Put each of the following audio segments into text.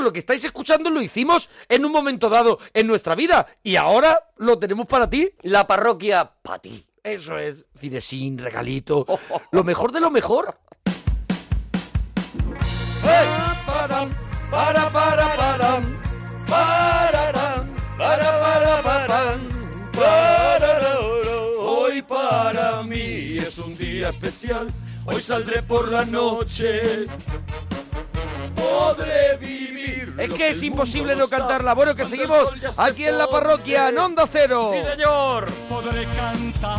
Todo lo que estáis escuchando lo hicimos en un momento dado en nuestra vida y ahora lo tenemos para ti. La parroquia para ti. Eso es, cinesín, regalito, lo mejor de lo mejor. Para, para, para, para, para, para, para, para, Hoy para mí es un día especial. Hoy saldré por la noche. Podré vivir. Es que es imposible no cantarla. Bueno, que seguimos aquí en la parroquia, en Onda Cero. ¡Sí, señor! Podré cantar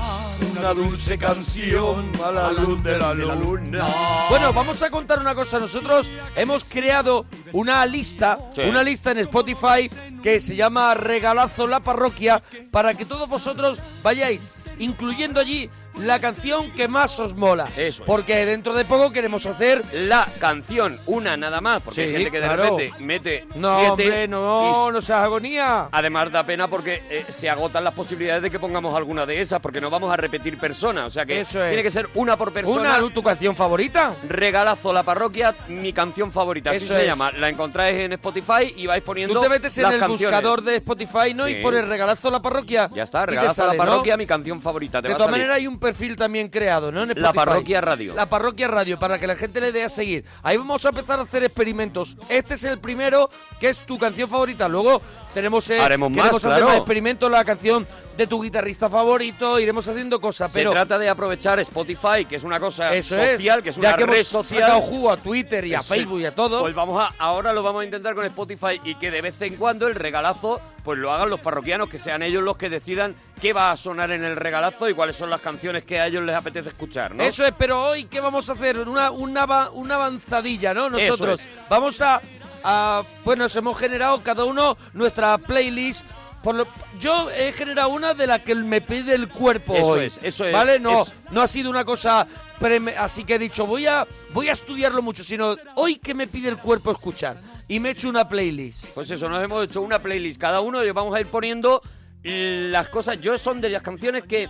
Una dulce canción a la luz de la luna. Bueno, vamos a contar una cosa. Nosotros hemos creado una lista, Sí. una lista en Spotify que se llama Regalazo la Parroquia para que todos vosotros vayáis incluyendo allí la canción que más os mola. Eso es. Porque dentro de poco queremos hacer La canción, una nada más, porque Sí, hay gente que de claro. repente mete No, siete hombre, no, y no seas agonía. Además da pena porque eh, se agotan las posibilidades de que pongamos alguna de esas, porque no vamos a repetir personas. O sea que Eso es. tiene que ser una por persona. Una, tu canción favorita. Regalazo la parroquia, mi canción favorita, así Eso se es. llama. La encontráis en Spotify y vais poniendo. Tú te metes en el canciones. buscador de Spotify, ¿no? Sí. Y pones regalazo la parroquia. Ya está, regalazo sale, la ¿no? parroquia, mi canción favorita. Te De todas maneras hay un perfil también creado, ¿no? En La. Parroquia Radio. La parroquia radio, para que la gente le dé a seguir. Ahí vamos a empezar a hacer experimentos. Este es el primero, que es tu canción favorita. Luego tenemos, eh, Haremos más, queremos hacer claro. más experimentos, la canción de tu guitarrista favorito, iremos haciendo cosas, Se pero... trata de aprovechar Spotify, que es una cosa Eso social, que es ya una que red hemos social. sacado jugo a Twitter y a es. Facebook y a todo. Pues vamos a, ahora lo vamos a intentar con Spotify y que de vez en cuando el regalazo pues lo hagan los parroquianos, que sean ellos los que decidan qué va a sonar en el regalazo y cuáles son las canciones que a ellos les apetece escuchar, ¿no? Eso es, pero hoy, ¿qué vamos a hacer? Una, una, una avanzadilla, ¿no? Nosotros Eso vamos a, a- Pues nos hemos generado cada uno nuestra playlist. Por lo- yo he generado una de la que me pide el cuerpo Eso hoy. es, eso es, ¿Vale? No, es- no ha sido una cosa... preme- así que he dicho, voy a, voy a estudiarlo mucho, sino hoy que me pide el cuerpo escuchar. Y me he hecho una playlist. Pues eso, nos hemos hecho una playlist cada uno y vamos a ir poniendo las cosas. Yo son de las canciones que,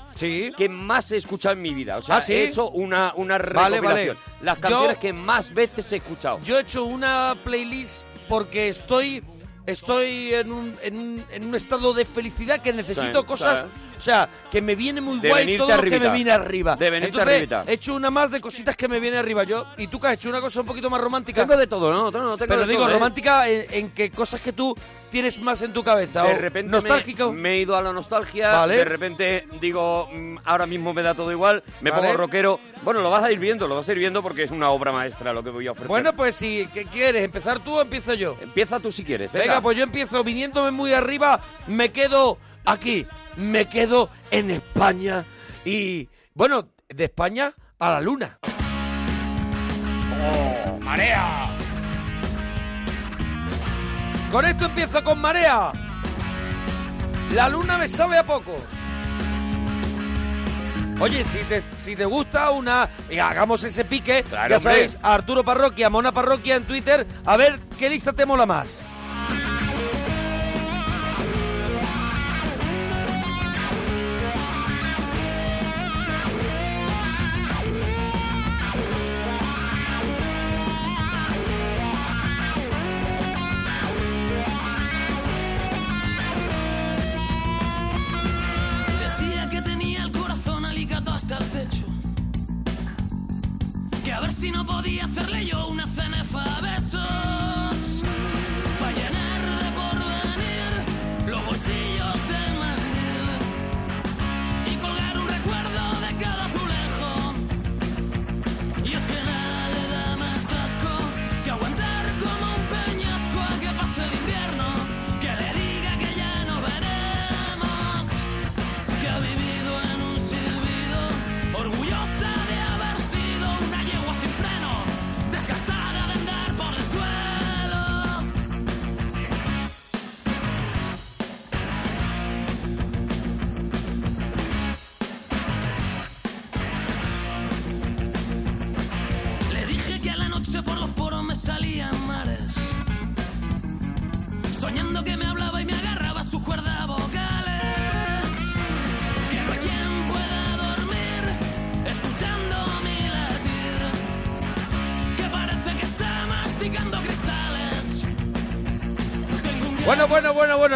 que más he escuchado en mi vida. O sea, Ah, ¿sí? he hecho una, una Vale, recopilación. vale. Las Yo- canciones que más veces he escuchado. Yo he hecho una playlist porque estoy estoy en un, en un, en un estado de felicidad que necesito Sí, cosas sí. O sea, que me viene muy De guay todo lo que arribita. me viene arriba. De venirte Entonces, arribita. he hecho una más de cositas que me viene arriba yo. ¿Y tú que has hecho una cosa un poquito más romántica? Tengo de todo, ¿no? No, no, tengo Pero de digo, todo, ¿eh? romántica en, en que cosas que tú tienes más en tu cabeza. De repente nostálgico. Me, me he ido a la nostalgia, Vale. de repente digo, mm, ahora mismo me da todo igual, me Vale. pongo rockero. Bueno, lo vas a ir viendo, lo vas a ir viendo porque es una obra maestra lo que voy a ofrecer. Bueno, pues si ¿qué quieres, empezar tú o empiezo yo. Empieza tú si quieres. Venga. Venga, pues yo empiezo viniéndome muy arriba, me quedo aquí, me quedo en España y bueno, de España a la luna. ¡Oh, marea! Con esto empiezo con marea. La luna me sabe a poco. Oye, si te, si te gusta una... y hagamos ese pique, Claro, ya sabéis, a Arturo Parroquia, Mona Parroquia en Twitter, a ver qué lista te mola más. A ver si no podía hacerle yo una cenefa a besos.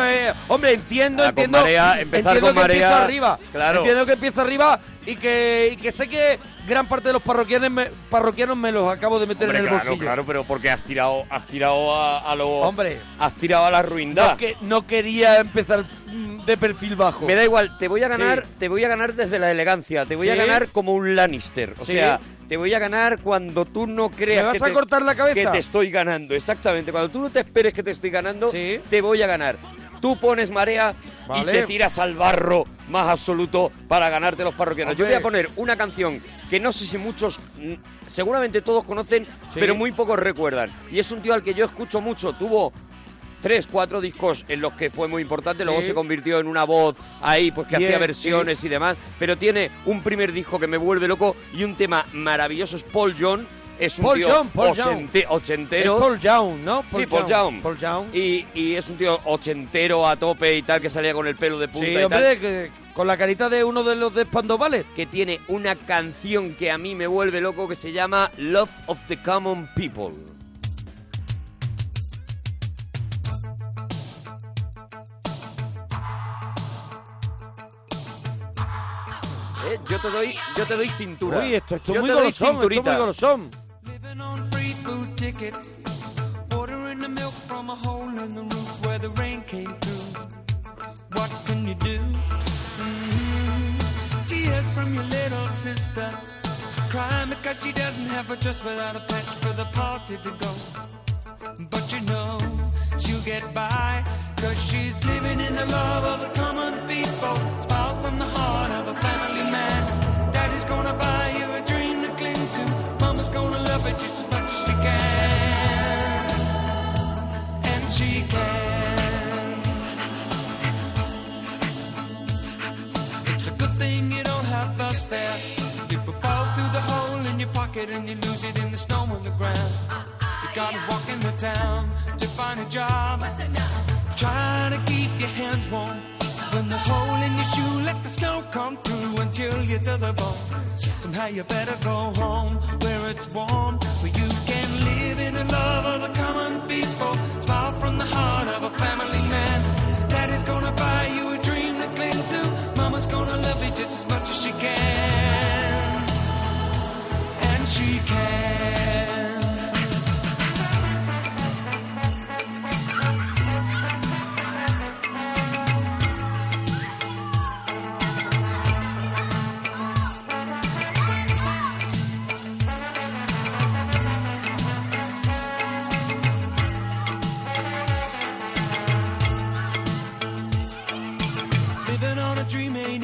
Eh, hombre, entiendo, Ah, con entiendo. marea, empezar entiendo con que marea, empieza arriba. claro. Entiendo que empieza arriba y que, y que sé que gran parte de los parroquianos me, parroquianos me los acabo de meter Hombre, en el claro, bolsillo. claro, pero porque has tirado, has tirado a, a lo... Hombre. Has tirado a la ruindad. No, que, no quería empezar mm, de perfil bajo. Me da igual, te voy a ganar, Sí. te voy a ganar desde la elegancia, te voy a ganar como un Lannister. O Sí. sea, te voy a ganar cuando tú no creas ¿Me vas que a te, cortar la cabeza? que te estoy ganando. Exactamente, cuando tú no te esperes que te estoy ganando, te voy a ganar. Tú pones marea y te tiras al barro más absoluto para ganarte los parroquianos. Yo voy a poner una canción que no sé si muchos, mm, seguramente todos conocen, Sí. pero muy pocos recuerdan. Y es un tío al que yo escucho mucho. Tuvo tres, cuatro discos en los que fue muy importante, luego se convirtió en una voz ahí, pues que Bien, hacía versiones y demás, pero tiene un primer disco que me vuelve loco y un tema maravilloso, es Paul John, es un Paul tío Young, Paul Young. ochente- Es ochentero. Paul Young, ¿no? Sí, Paul Young. Paul Young. Y, y es un tío ochentero a tope y tal, que salía con el pelo de punta Sí, y tal. hombre, que- con la carita de uno de los de Spandau Ballet. que tiene una canción que a mí me vuelve loco que se llama Love of the Common People. Eh, yo te doy, yo te doy cintura. Uy, esto, esto es Yo muy te doy golosón, esto es muy golosón. On free food tickets. Ordering the milk from a hole in the roof where the rain came through. What can you do? Mhm. Tears from your little sister. Crying because she doesn't have a dress without a patch for the party to go. But you know she'll get by Cause she's living in the love of the common people Spouse from the heart of a family man Daddy's gonna buy you a dream gonna love it just as much as she can. And she can. It's a good thing you don't have us there. People fall through the hole in your pocket And you lose it in the snow on the ground. You gotta walk in the town to find a job. Trying to keep your hands warm. Open the hole in your shoe, let the snow come through until you're to the bone. Somehow you better go home where it's warm, where you can live in the love of the common people. Smile from the heart of a family man. Daddy's gonna buy you a dream to cling to. Mama's gonna love you just as much as she can. And she can.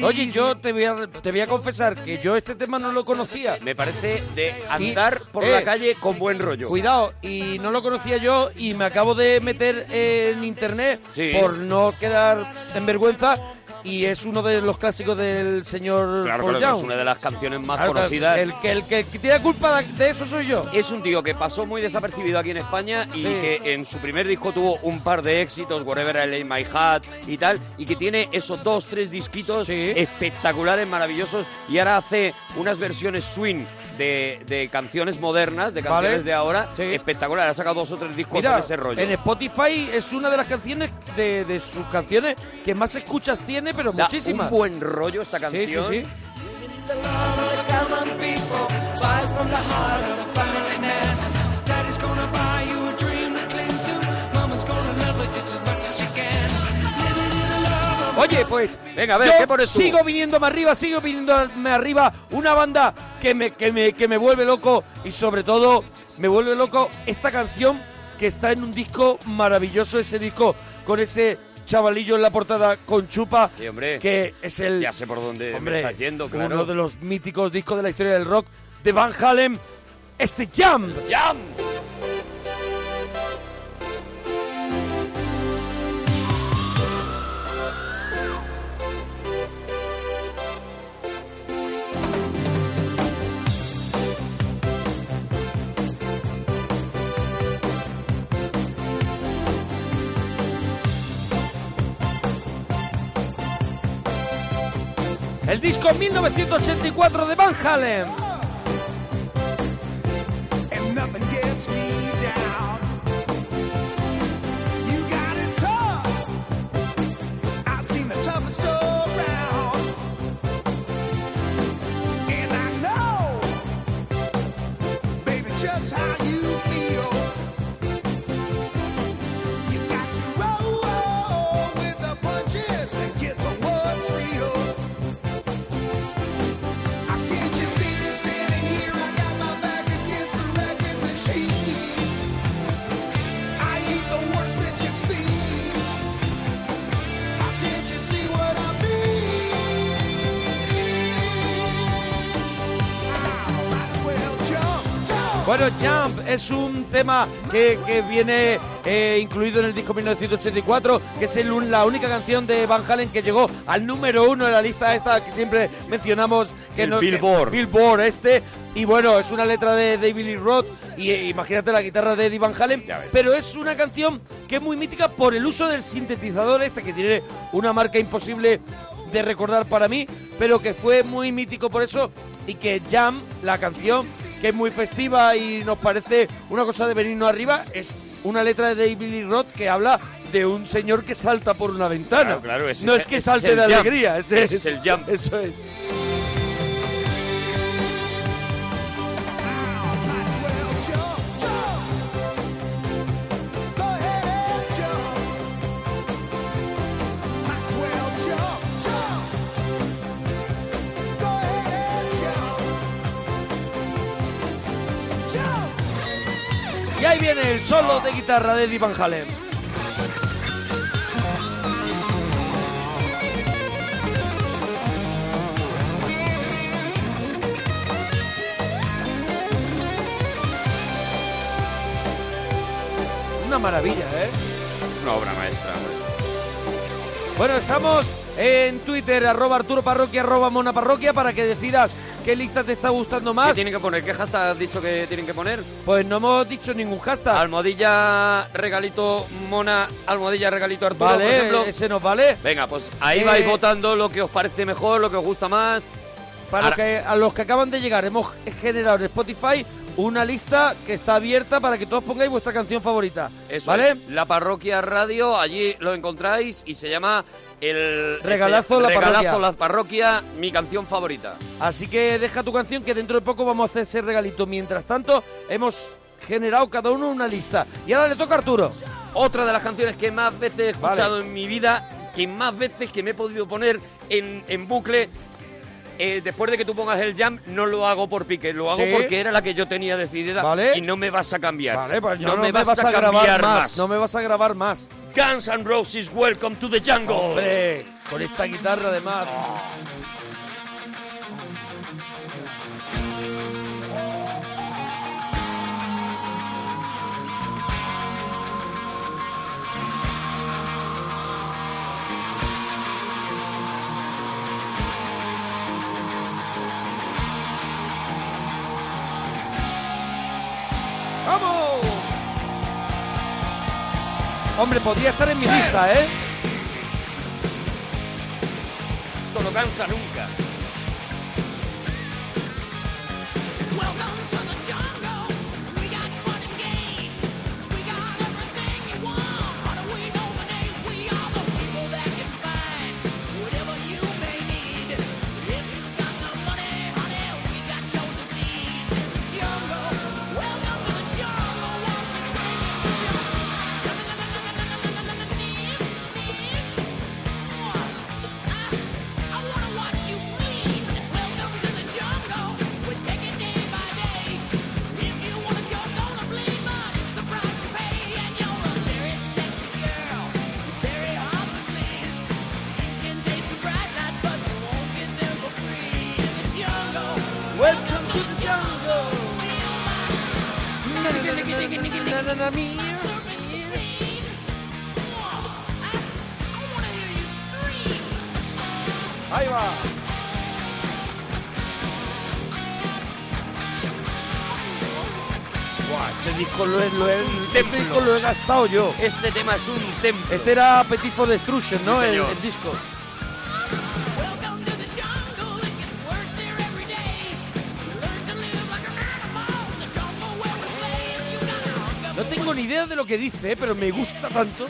Oye, yo te voy, a, te voy a confesar que yo este tema no lo conocía. Me parece de andar por eh, la calle con buen rollo. Cuidado, y no lo conocía yo y me acabo de meter en internet Sí. por no quedar en vergüenza y es uno de los clásicos del señor Claro, Paul claro, Young. es una de las canciones más Claro, conocidas. El que, el que, el que tiene culpa de eso soy yo. Es un tío que pasó muy desapercibido aquí en España y Sí. que en su primer disco tuvo un par de éxitos, Whatever I Lay My Hat y tal, y que tiene esos dos, tres disquitos Sí. espectaculares, maravillosos, y ahora hace unas versiones swing de, de canciones modernas, de canciones Vale. de ahora, Sí. espectacular. Ha sacado dos o tres discos Mira, ese rollo. en Spotify es una de las canciones de, de sus canciones que más escuchas tiene, pero Da muchísimas. un buen rollo esta Sí, sí, canción. sí. Of Oye, pues Venga, a ver, yo ¿qué pones tú? sigo viniéndome arriba, sigo viniéndome arriba. Una banda que me, que, me, que me vuelve loco y sobre todo me vuelve loco esta canción que está en un disco maravilloso, ese disco con ese chavalillo en la portada con chupa, Sí, hombre. que es el... Ya sé por dónde Hombre, me estás yendo, claro. uno de los míticos discos de la historia del rock de Van Halen, este Jam. ¡Jam! El disco 1984 de Van Halen. Bueno, Jump es un tema que, que viene eh, incluido en el disco 1984, que es el la única canción de Van Halen que llegó al número uno en la lista esta que siempre mencionamos. Que El no- que- Billboard. Billboard este. Y bueno, es una letra de David Lee Roth y eh, imagínate la guitarra de Eddie Van Halen. Pero es una canción que es muy mítica por el uso del sintetizador este, que tiene una marca imposible de recordar para mí, pero que fue muy mítico por eso y que Jam, la canción, que es muy festiva y nos parece una cosa de venirnos arriba, es una letra de David Roth que habla de un señor que salta por una ventana. Claro, claro, ese- no es que salte es de alegría, ese, Ese es el jump. Eso es. Viene el solo de guitarra de Eddie Van Halen. Una maravilla, ¿eh? Una obra maestra. Bueno, estamos en Twitter, arroba Arturo Parroquia, arroba Mona Parroquia, para que decidas qué lista te está gustando ¿Qué más. tienen que poner? ¿Qué hashtag has dicho que tienen que poner? Pues no hemos dicho ningún hashtag. Almohadilla, regalito, mona, almohadilla, regalito, Arturo, por vale, ejemplo. ese nos vale. Venga, pues ahí Eh, vais votando lo que os parece mejor, lo que os gusta más. Para Ahora- que a los que acaban de llegar, hemos generado en Spotify una lista que está abierta para que todos pongáis vuestra canción favorita. Eso ¿Vale? es, La Parroquia Radio, allí lo encontráis y se llama el Regalazo ese- La Regalazo Parroquia. La Parroquia, mi canción favorita. Así que deja tu canción que dentro de poco vamos a hacer ese regalito. Mientras tanto, hemos generado cada uno una lista. Y ahora le toca a Arturo. Otra de las canciones que más veces he Vale. escuchado en mi vida, que más veces que me he podido poner en, en bucle. Eh, después de que tú pongas el jam, no lo hago por pique, lo hago Sí. porque era la que yo tenía decidida Vale. y no me vas a cambiar. Vale, pues yo no, me vas, a, grabar cambiar más. más. No me vas a grabar más. Guns N' Roses, Welcome to the Jungle. Hombre, con esta guitarra además. Hombre, podría estar en mi lista, ¿eh? Esto no cansa nunca. Gastado yo. Este tema es un templo. Este era Appetite for Destruction, ¿no? Sí, el, disco. No tengo ni idea de lo que dice, pero me gusta tanto.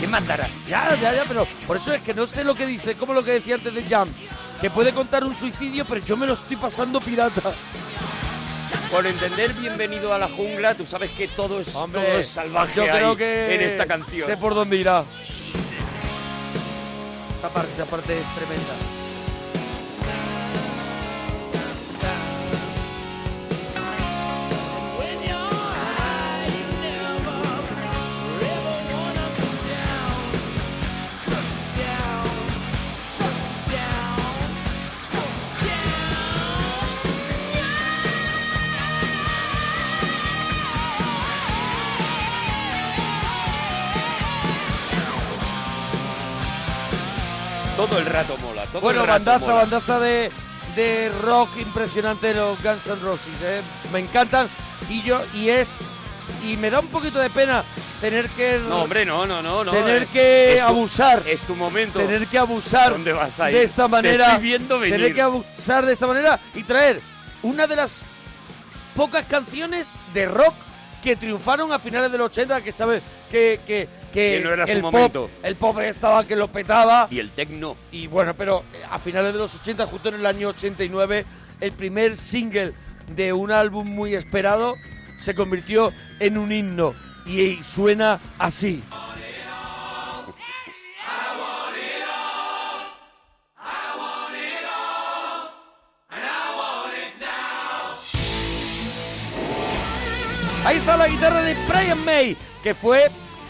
¿Qué mandará? Ya, ya, ya, pero por eso es que no sé lo que dice, como lo que decía antes de Jam, que puede contar un suicidio, pero yo me lo estoy pasando pirata. Por entender bienvenido a la jungla, tú sabes que todo es, Hombre, todo es salvaje yo creo que en esta canción. Sé por dónde irá. Esta parte, esta parte es tremenda. Todo Bueno, el rato bandaza, mola. bandaza de, de rock impresionante de los Guns N' Roses. ¿eh? Me encantan y yo y es y me da un poquito de pena tener que No, hombre, no, no, no. no tener eh. que Es tu- abusar, Es tu momento. tener que abusar ¿Dónde vas a ir? de esta Te manera, estoy viendo venir. tener que abusar de esta manera y traer una de las pocas canciones de rock que triunfaron a finales de los 80, que sabes que, que, que Que no era su el momento. pop, el pop estaba que lo petaba Y el tecno. y bueno, pero a finales de los 80, justo en el año 89, el primer single de un álbum muy esperado se convirtió en un himno y suena así. Ahí está la guitarra de Brian May, que fue,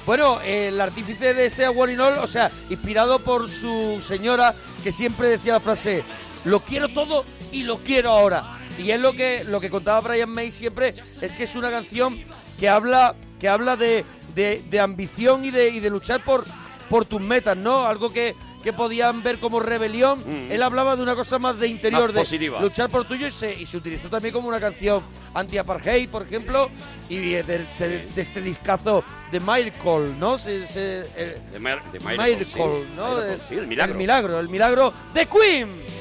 bueno, el artífice de este All, o sea, inspirado por su señora, que siempre decía la frase, lo quiero todo y lo quiero ahora. Y es lo que, lo que contaba Brian May siempre, es que es una canción que habla, que habla de, de- de ambición y de, y de luchar por, por tus metas, ¿no? Algo que, que podían ver como rebelión. Mm. Él hablaba de una cosa más de interior, Más de positiva. luchar por tuyo y se, y se utilizó también como una canción anti-apartheid, por ejemplo, y de, de- de este discazo de Miracle, ¿no? Se- se- el- De, Miracle. ¿no? Sí, el milagro. El milagro, el milagro de Queen.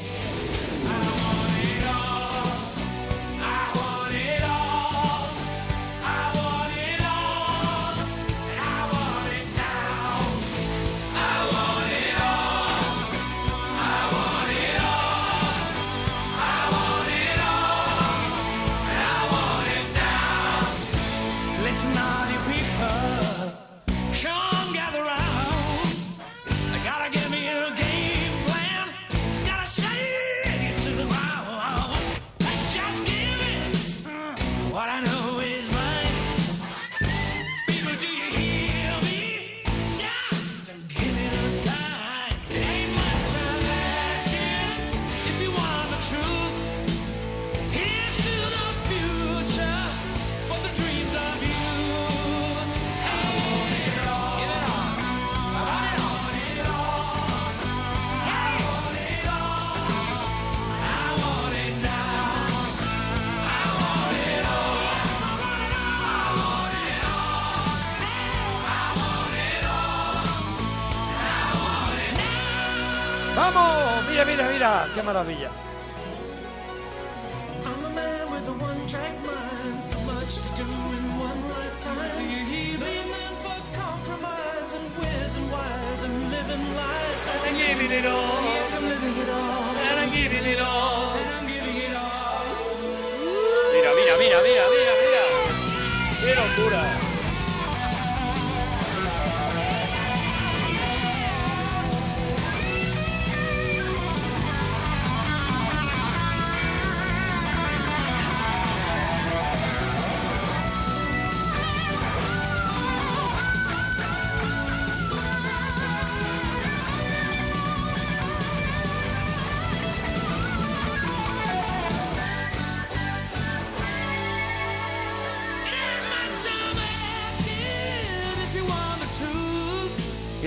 ¡Qué maravilla!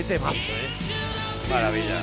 ¡Qué eh! Maravilla.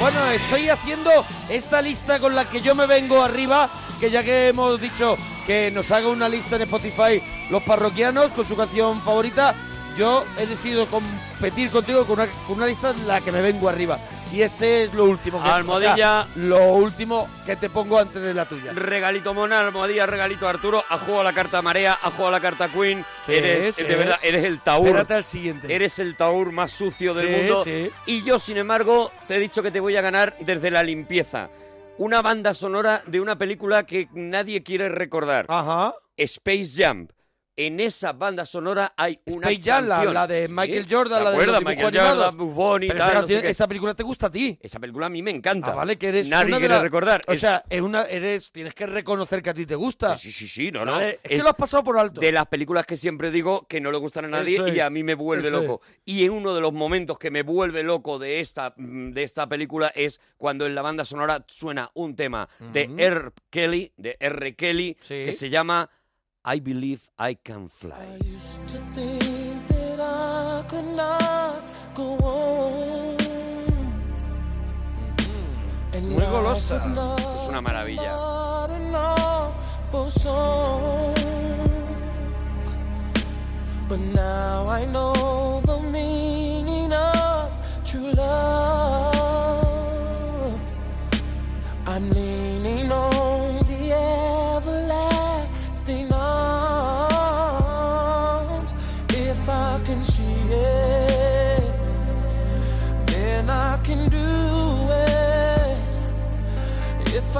Bueno, estoy haciendo esta lista con la que yo me vengo arriba, que ya que hemos dicho que nos haga una lista en Spotify los parroquianos con su canción favorita, yo he decidido competir contigo con una, con una lista en la que me vengo arriba. Y este es lo último que Almohadilla. o sea, lo último que te pongo antes de la tuya. Regalito Mona, almohadilla, regalito Arturo, ha jugado la carta Marea, ha jugado la carta Queen. Sí, eres, sí. de verdad, eres el taur. Espérate al siguiente. Eres el taur más sucio del Sí, mundo. Y yo, sin embargo, te he dicho que te voy a ganar desde la limpieza. Una banda sonora de una película que nadie quiere recordar. Ajá. Space Jam. En esa banda sonora hay una Space Jam, la, canción. la de Sí, Michael Jordan, ¿te la de los Michael dibujos Jordan. Bugs Bunny, Pero tal, esa, no sé canción- qué. esa película te gusta a ti. Esa película a mí me encanta. Ah, vale, que eres Nadie una de quiere las- recordar. O Es- sea, es una, eres, tienes que reconocer que a ti te gusta. Sí, sí, sí, no, no. Vale, es, que lo has pasado por alto. de las películas que siempre digo que no le gustan a nadie Eso y a es, mí me vuelve eso loco. Y en uno de los momentos que me vuelve loco de esta, mm, de esta película es cuando en la banda sonora suena un tema de Ujú. R. Kelly, de R. Kelly, que se llama I Believe I Can Fly. I used to think that I could not go on. And Muy life golosa. Es una maravilla. But now I know the meaning of true love. I'm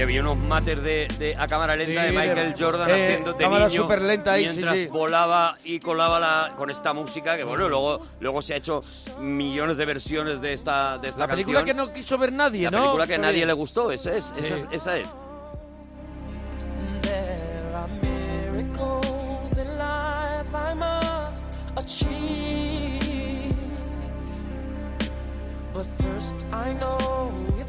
Y había unos mates de, de- a cámara lenta Sí, de Michael de- Jordan eh, haciendo de cámara niño superlenta ahí, mientras sí. volaba y colaba la, con esta música que bueno luego luego se ha hecho millones de versiones de esta de esta la película que no quiso ver nadie, la ¿no? película que a nadie le gustó esa es esa es, esa es. But first, I know it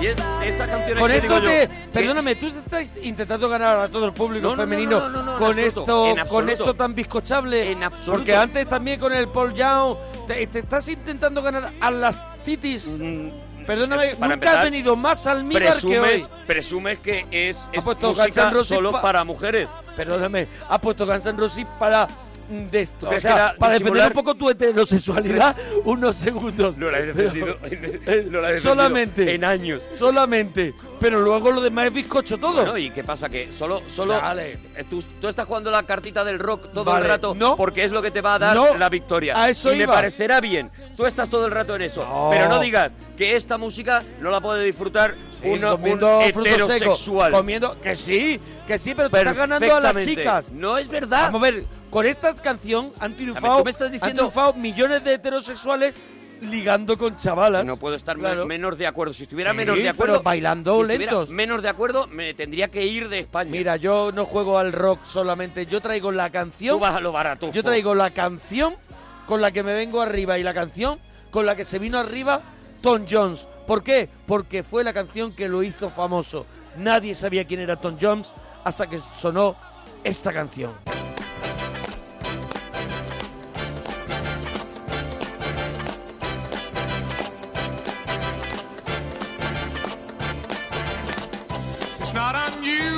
Y es esa canción Con que esto digo te... Perdóname, tú estás intentando ganar a todo el público No, no, no, femenino no, no, no, en con absoluto, esto con esto tan bizcochable. En absoluto. Porque antes también con el Paul Young te, te estás intentando ganar a las Titis, mm, perdóname, para nunca has venido más almíbar que hoy. presumes que es, música solo pa- para mujeres. Perdóname, has puesto Guns N' Roses para mm, de esto, o sea, para defender un poco tu heterosexualidad unos segundos. No la he defendido, eh, no la he defendido solamente en años. solamente, pero luego lo demás es bizcocho todo. Bueno, ¿y qué pasa? Que solo, solo Vale. eh, tú, tú estás jugando la cartita del rock todo Vale, el rato no. porque es lo que te va a dar No, la victoria. a eso y me parecerá bien. Tú estás todo el rato en eso. No. Pero no digas que esta música no la puede disfrutar Sí, uno, un heterosexual. comiendo que sí, que sí, pero te estás ganando a las chicas. No es verdad. Vamos a ver, con esta canción han triunfado, ver, tú me estás diciendo- han triunfado millones de heterosexuales ligando con chavalas. No puedo estar Claro. menos de acuerdo. Si estuviera Sí, menos de pero acuerdo. bailando si lentos. menos de acuerdo, me tendría que ir de España. Mira, yo no juego al rock solamente, yo traigo la canción, tú vas a lo barato. yo traigo la canción con la que me vengo arriba y la canción con la que se vino arriba Tom Jones. ¿Por qué? Porque fue la canción que lo hizo famoso. Nadie sabía quién era Tom Jones hasta que sonó esta canción.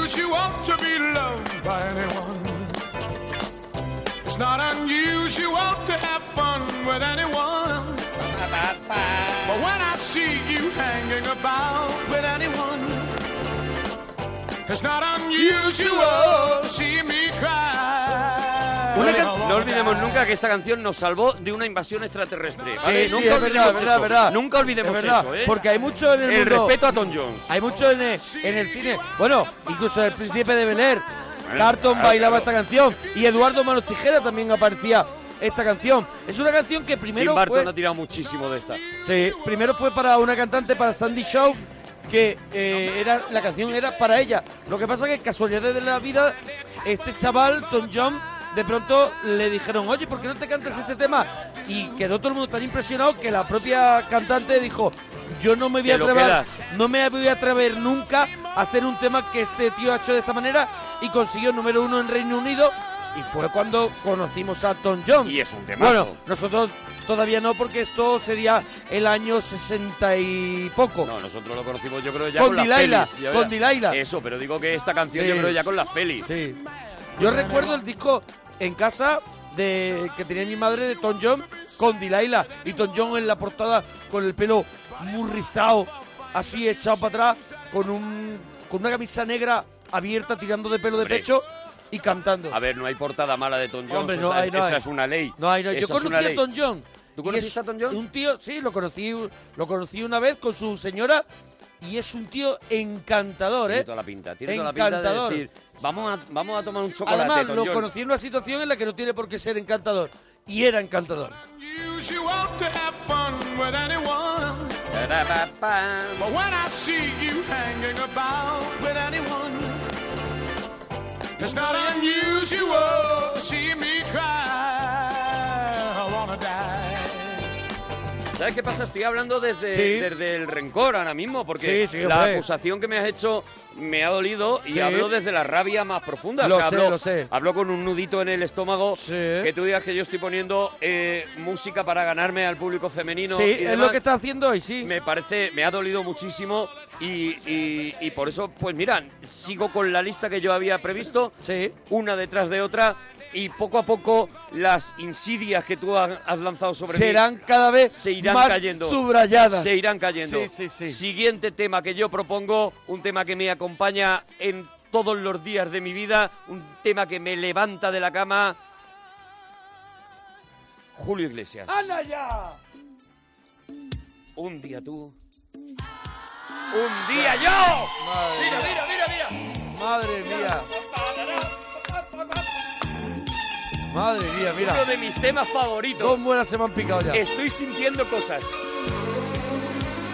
Unusual to be loved by anyone. It's not unusual to have fun with anyone. But when I see you hanging about with anyone, it's not unusual to see me cry. No olvidemos nunca que esta canción nos salvó de una invasión extraterrestre. ¿vale? Sí, nunca sí, es olvidemos verdad, eso. verdad. Nunca olvidemos Es verdad, eso, ¿eh? Porque hay mucho en el, el mundo. respeto a Tom Jones. Hay mucho en el, en el cine. Bueno, incluso el príncipe de Bel Air. Bueno, Carton claro, bailaba claro. esta canción. Y Eduardo Manos Tijera también aparecía esta canción. Es una canción que Tim primero Burton fue. ha tirado muchísimo de esta. Sí, primero fue para una cantante, para Sandy Shaw, que eh, era la canción era para ella. Lo que pasa que casualidades de la vida, este chaval, Tom John, de pronto le dijeron, oye, ¿por qué no te cantas este tema? Y quedó todo el mundo tan impresionado que la propia cantante dijo, yo no me voy a atrever, no me voy a atrever nunca a hacer un tema que este tío ha hecho de esta manera y consiguió número uno en Reino Unido. Y fue cuando conocimos a Tom John. Y es un temazo. Bueno, nosotros todavía no, porque esto sería el año 60 y poco. No, nosotros lo conocimos yo creo ya Con con, las Delilah, pelis. Ya con. Delilah. Eso, pero digo que esta canción Sí. yo creo ya con las pelis. Sí. Yo recuerdo el disco en casa de que tenía mi madre de Tom John con Delilah y Tom John en la portada con el pelo muy rizado, así echado para atrás, con un con una camisa negra abierta tirando de pelo de Hombre. pecho y cantando. A ver, no hay portada mala de Tom Jones. Hombre, no esa, hay, no esa hay. es una ley. No, hay, no, yo conocí a. Tom John. ¿Tú conociste a Tom John? Un tío, sí, lo conocí, lo conocí una vez con su señora y es un tío encantador, Tiene ¿eh? toda la pinta. Tiene toda la pinta de Encantador. decir, vamos a, vamos a tomar un chocolate, Además, Tom lo Jones. conocí en una situación en la que no tiene por qué ser encantador. Y era encantador. Unusual to have fun with anyone. But when I see you hanging about with anyone, it's not unusual to see me cry. ¿Sabes qué pasa? Estoy hablando desde, Sí. desde el rencor ahora mismo, porque Sí, sí, la acusación que me has hecho me ha dolido y Sí. hablo desde la rabia más profunda. Lo O sea, sé, hablo, lo sé. hablo con un nudito en el estómago Sí. que tú digas que yo estoy poniendo eh, música para ganarme al público femenino. sí, y es demás. lo que está haciendo hoy, sí. Me parece, me ha dolido muchísimo y, y- y por eso, pues mira, sigo con la lista que yo había previsto, Sí. una detrás de otra, y poco a poco las insidias que tú has lanzado sobre mí Serán cada vez se irán más cayendo. subrayadas. Se irán cayendo. Sí, sí, sí. Siguiente tema que yo propongo, un tema que me acompaña en todos los días de mi vida, un tema que me levanta de la cama. Julio Iglesias. ¡Anda ya! Un día tú. Un día yo. Mira, mira, mira, mira. Madre mía. Madre mía, Uno mira. de mis temas favoritos. Dos muelas se me han picado ya. Estoy sintiendo cosas.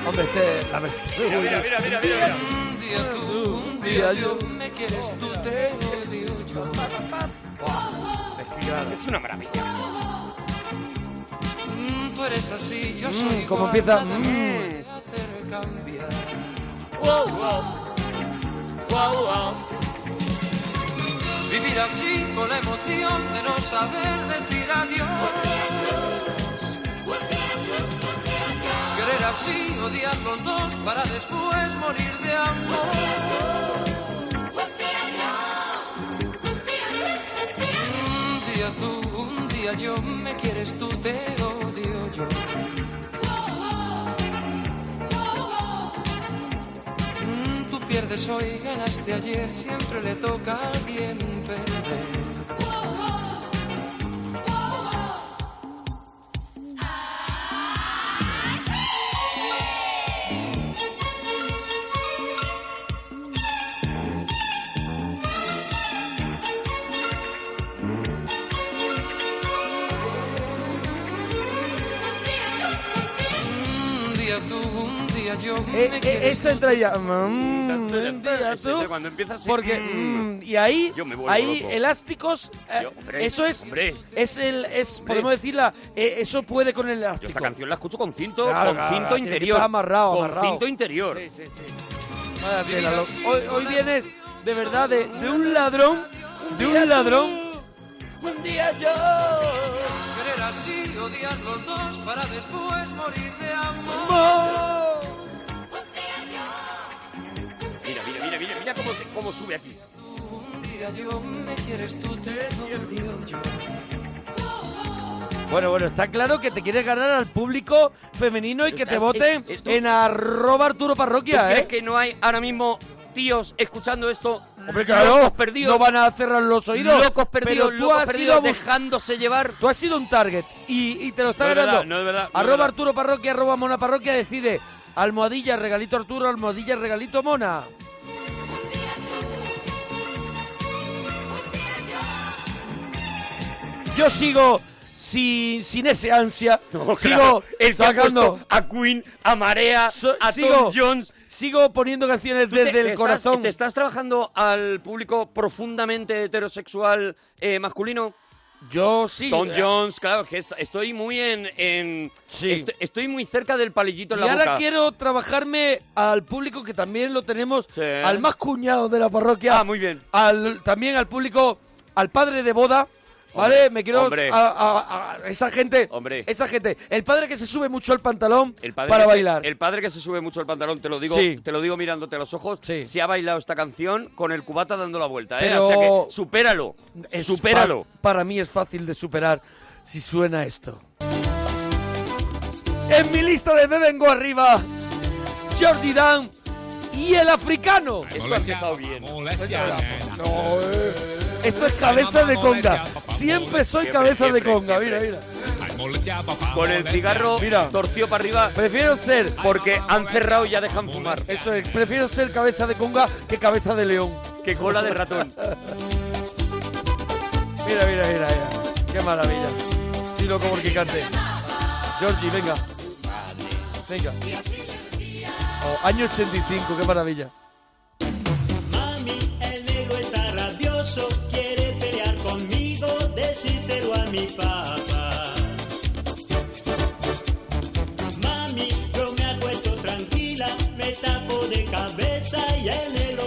Hombre, este... A ver. Mira, mira, mira, mira, mira. Un día tú, Un día yo... me quieres tú, te odio yo. Es una maravilla. Mm, tú eres así, yo Mm, soy como empieza, mm. hace cambiar. Wow, wow. Wow, wow. Vivir así con la emoción de no saber decir adiós. Querer así, odiar los dos para después morir de amor. Un día tú, un día yo, me quieres tú, te odio yo. Mm, Tú pierdes hoy, ganaste ayer, siempre le toca a alguien perder. Eh, eh, tú, entra ya. mm, Ese- tú, cuando empieza así, Porque mm, mm, y ahí, yo me ahí loco. elásticos, eh, Yo, hombre, eso es, hombre. es el, es Hombre. podemos decirla, eh, eso puede con el Yo elástico. esta canción la escucho con cinto, Claro, con claro, cinto que interior. amarrado, con amarrado. cinto interior. Sí, sí, sí. Vaya lo- hoy, hoy vienes de verdad de, de un ladrón, de un ladrón. Un día yo. Querer así, odiar los dos para después morir de amor. Cómo, sube aquí. Bueno, bueno, está claro que te quieres ganar al público femenino y que te voten es- esto- en arroba Arturo ¿Tú Parroquia, crees ¿eh? que no hay ahora mismo tíos escuchando esto? Hombre, claro, locos perdidos. no van a cerrar los oídos. Locos perdidos, pero tú locos has perdidos, sido, dejándose llevar. tú has sido un target y, y te lo está No es ganando. verdad, no es verdad, no arroba. Arturo Parroquia, arroba Mona Parroquia, decide. Almohadilla, regalito Arturo, almohadilla, regalito Mona. Yo sigo sin, sin ese ansia. No, sigo claro, el sacando. a Queen, a Marea, So- a sigo, Tom Jones. sigo poniendo canciones te- desde el te estás- corazón. ¿Te estás trabajando al público profundamente heterosexual eh, masculino? Yo sí. Tom eh, Jones, claro, que est- estoy muy en... en- Sí. est- estoy muy cerca del palillito en Y la ahora boca. quiero trabajarme al público que también lo tenemos, Sí. al más cuñado de la parroquia. Ah, muy bien. Al, también al público, al padre de boda. ¿Vale? Hombre, Me quiero hombre. a, a- a esa gente, Hombre. esa gente, el padre que se sube mucho al pantalón El padre para se- bailar. el padre que se sube mucho el pantalón, te lo digo, Sí. te lo digo mirándote a los ojos, Sí. se ha bailado esta canción con el cubata dando la vuelta, ¿eh? Pero- O sea que supéralo, Es supéralo. para mí es fácil de superar si suena esto. En mi lista de Me Vengo Arriba, Jordi Dan y el africano. Esto ha empezado bien. No, eh. Esto es cabeza de conga. Siempre soy cabeza de conga. Mira, mira. Con el cigarro Mira. torcido para arriba Prefiero ser, porque han cerrado y ya dejan fumar. eso es, prefiero ser cabeza de conga que cabeza de león. Que cola de ratón. Mira, mira, mira, mira. Qué maravilla. Y loco porque cante. Georgie, venga. Venga. Oh, año 85, qué maravilla. Mami, el negro está rabioso, mi papá. Mami, yo me acuesto tranquila, me tapo de cabeza y el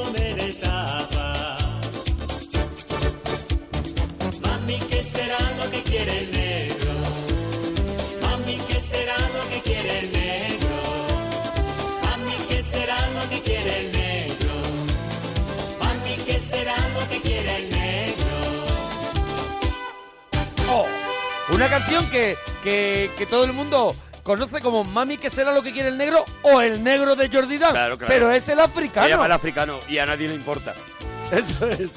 canción que, que, que todo el mundo conoce como Mami, que será lo que quiere el negro? O el negro de Jordi Dan. Claro, claro. Pero es el Se africano. llama el africano y a nadie le importa. Eso es.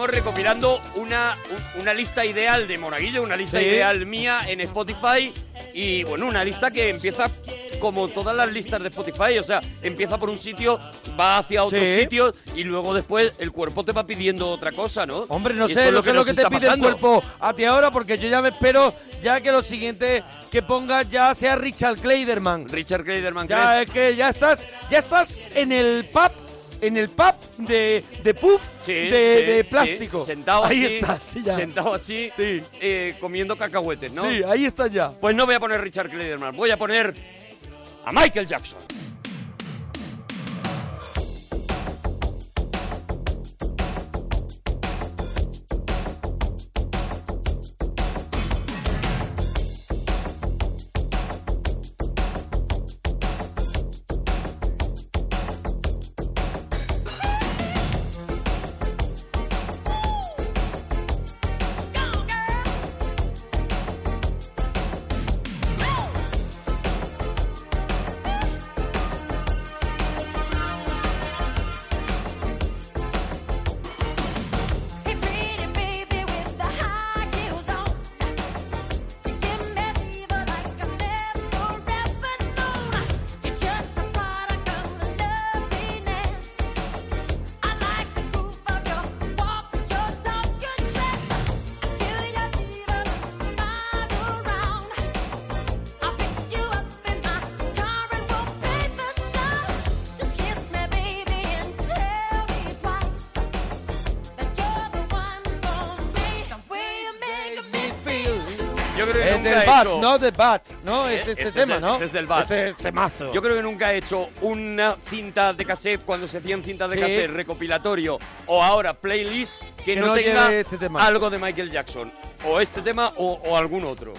Estamos recopilando una, un- una lista ideal de Monaguillo, una lista Sí. ideal mía en Spotify y bueno, una lista que empieza como todas las listas de Spotify, o sea, empieza por un sitio, va hacia otro Sí. sitio y luego después el cuerpo te va pidiendo otra cosa, ¿no? Hombre, no sé, es no sé lo que te pide pasando. el cuerpo a ti ahora, porque yo ya me espero ya que lo siguiente que pongas ya sea Richard Kleiderman. Richard Kleiderman, Ya ¿crees? es que ya estás, ya estás en el pub, en el pub de, de puff Sí, de, sí, de sí. plástico. Sentado ahí así, estás, sí, ya. sentado así, Sí. eh, comiendo cacahuetes, ¿no? Sí, ahí estás ya. Pues no voy a poner Richard Kleiderman, voy a poner a Michael Jackson. No del Bat, ¿no? Eh, Es este, este es tema, ¿no? este es del Bat. Este es temazo. Yo creo que nunca he hecho una cinta de cassette cuando se hacían cintas de Sí. cassette recopilatorio o ahora playlist que, Que no, no tenga este tema. algo de Michael Jackson. O este tema o, o algún otro.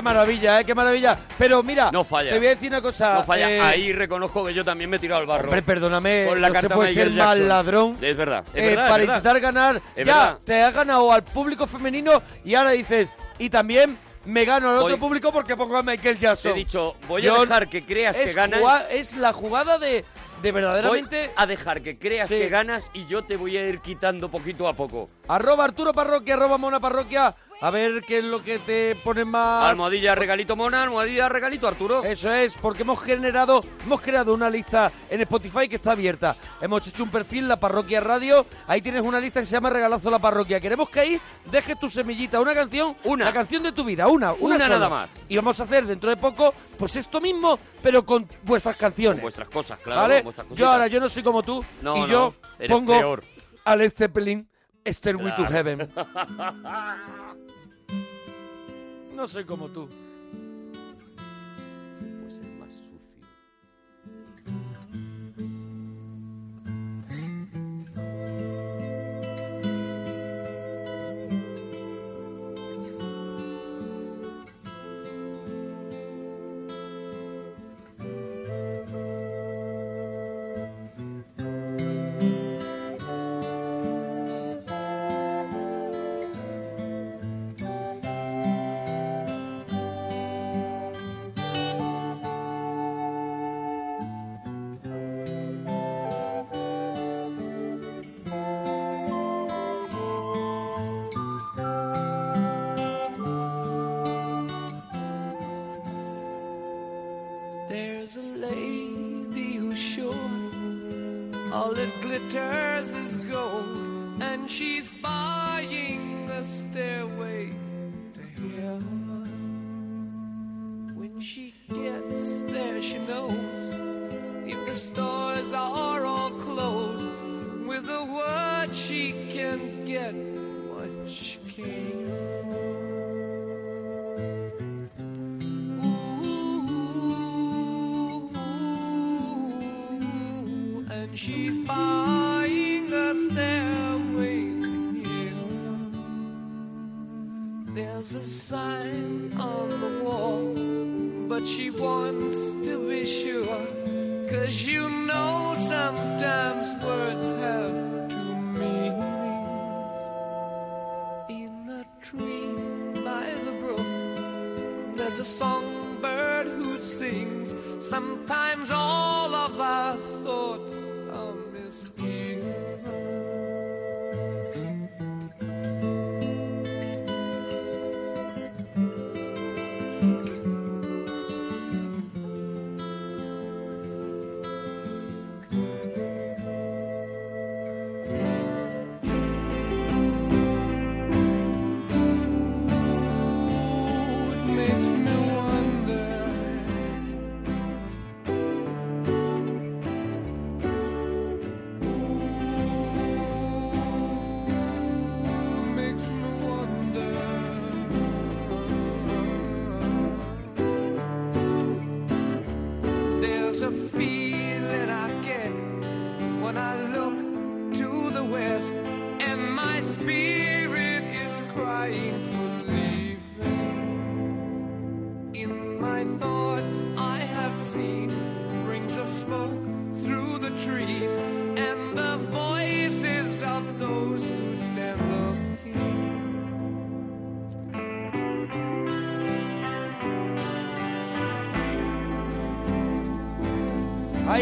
Qué maravilla, ¿eh? Qué maravilla. Pero mira, No falla. te voy a decir una cosa. No falla. eh, Ahí reconozco que yo también me he tirado al barro. Hombre, perdóname, Con la no se carta puede Michael ser mal Jackson. ladrón. Es verdad, es eh, verdad, es para verdad. intentar ganar, Es ya verdad. te has ganado al público femenino y ahora dices, y también me gano al otro Voy- público porque pongo a Michael Jackson. Te he dicho, voy Yo- a dejar que creas que es ganas. es la jugada de, de Voy verdaderamente... a dejar que creas Sí. que ganas y yo te voy a ir quitando poquito a poco. Arroba Arturo Parroquia, arroba Mona Parroquia. A ver qué es lo que te ponen más... Almohadilla, regalito mona, almohadilla, regalito Arturo. Eso es, porque hemos generado, hemos creado una lista en Spotify que está abierta. Hemos hecho un perfil, la parroquia radio. Ahí tienes una lista que se llama Regalazo la parroquia. Queremos que ahí dejes tu semillita, una canción, Una. la canción de tu vida, una, una, Una sola. nada más. Y vamos a hacer dentro de poco, pues esto mismo, pero con vuestras canciones. Con vuestras cosas, claro. ¿Vale? con vuestras Yo ahora yo no soy como tú No, y no, yo pongo peor. a Led Zeppelin Stairway to Claro. Heaven. No soy como tú.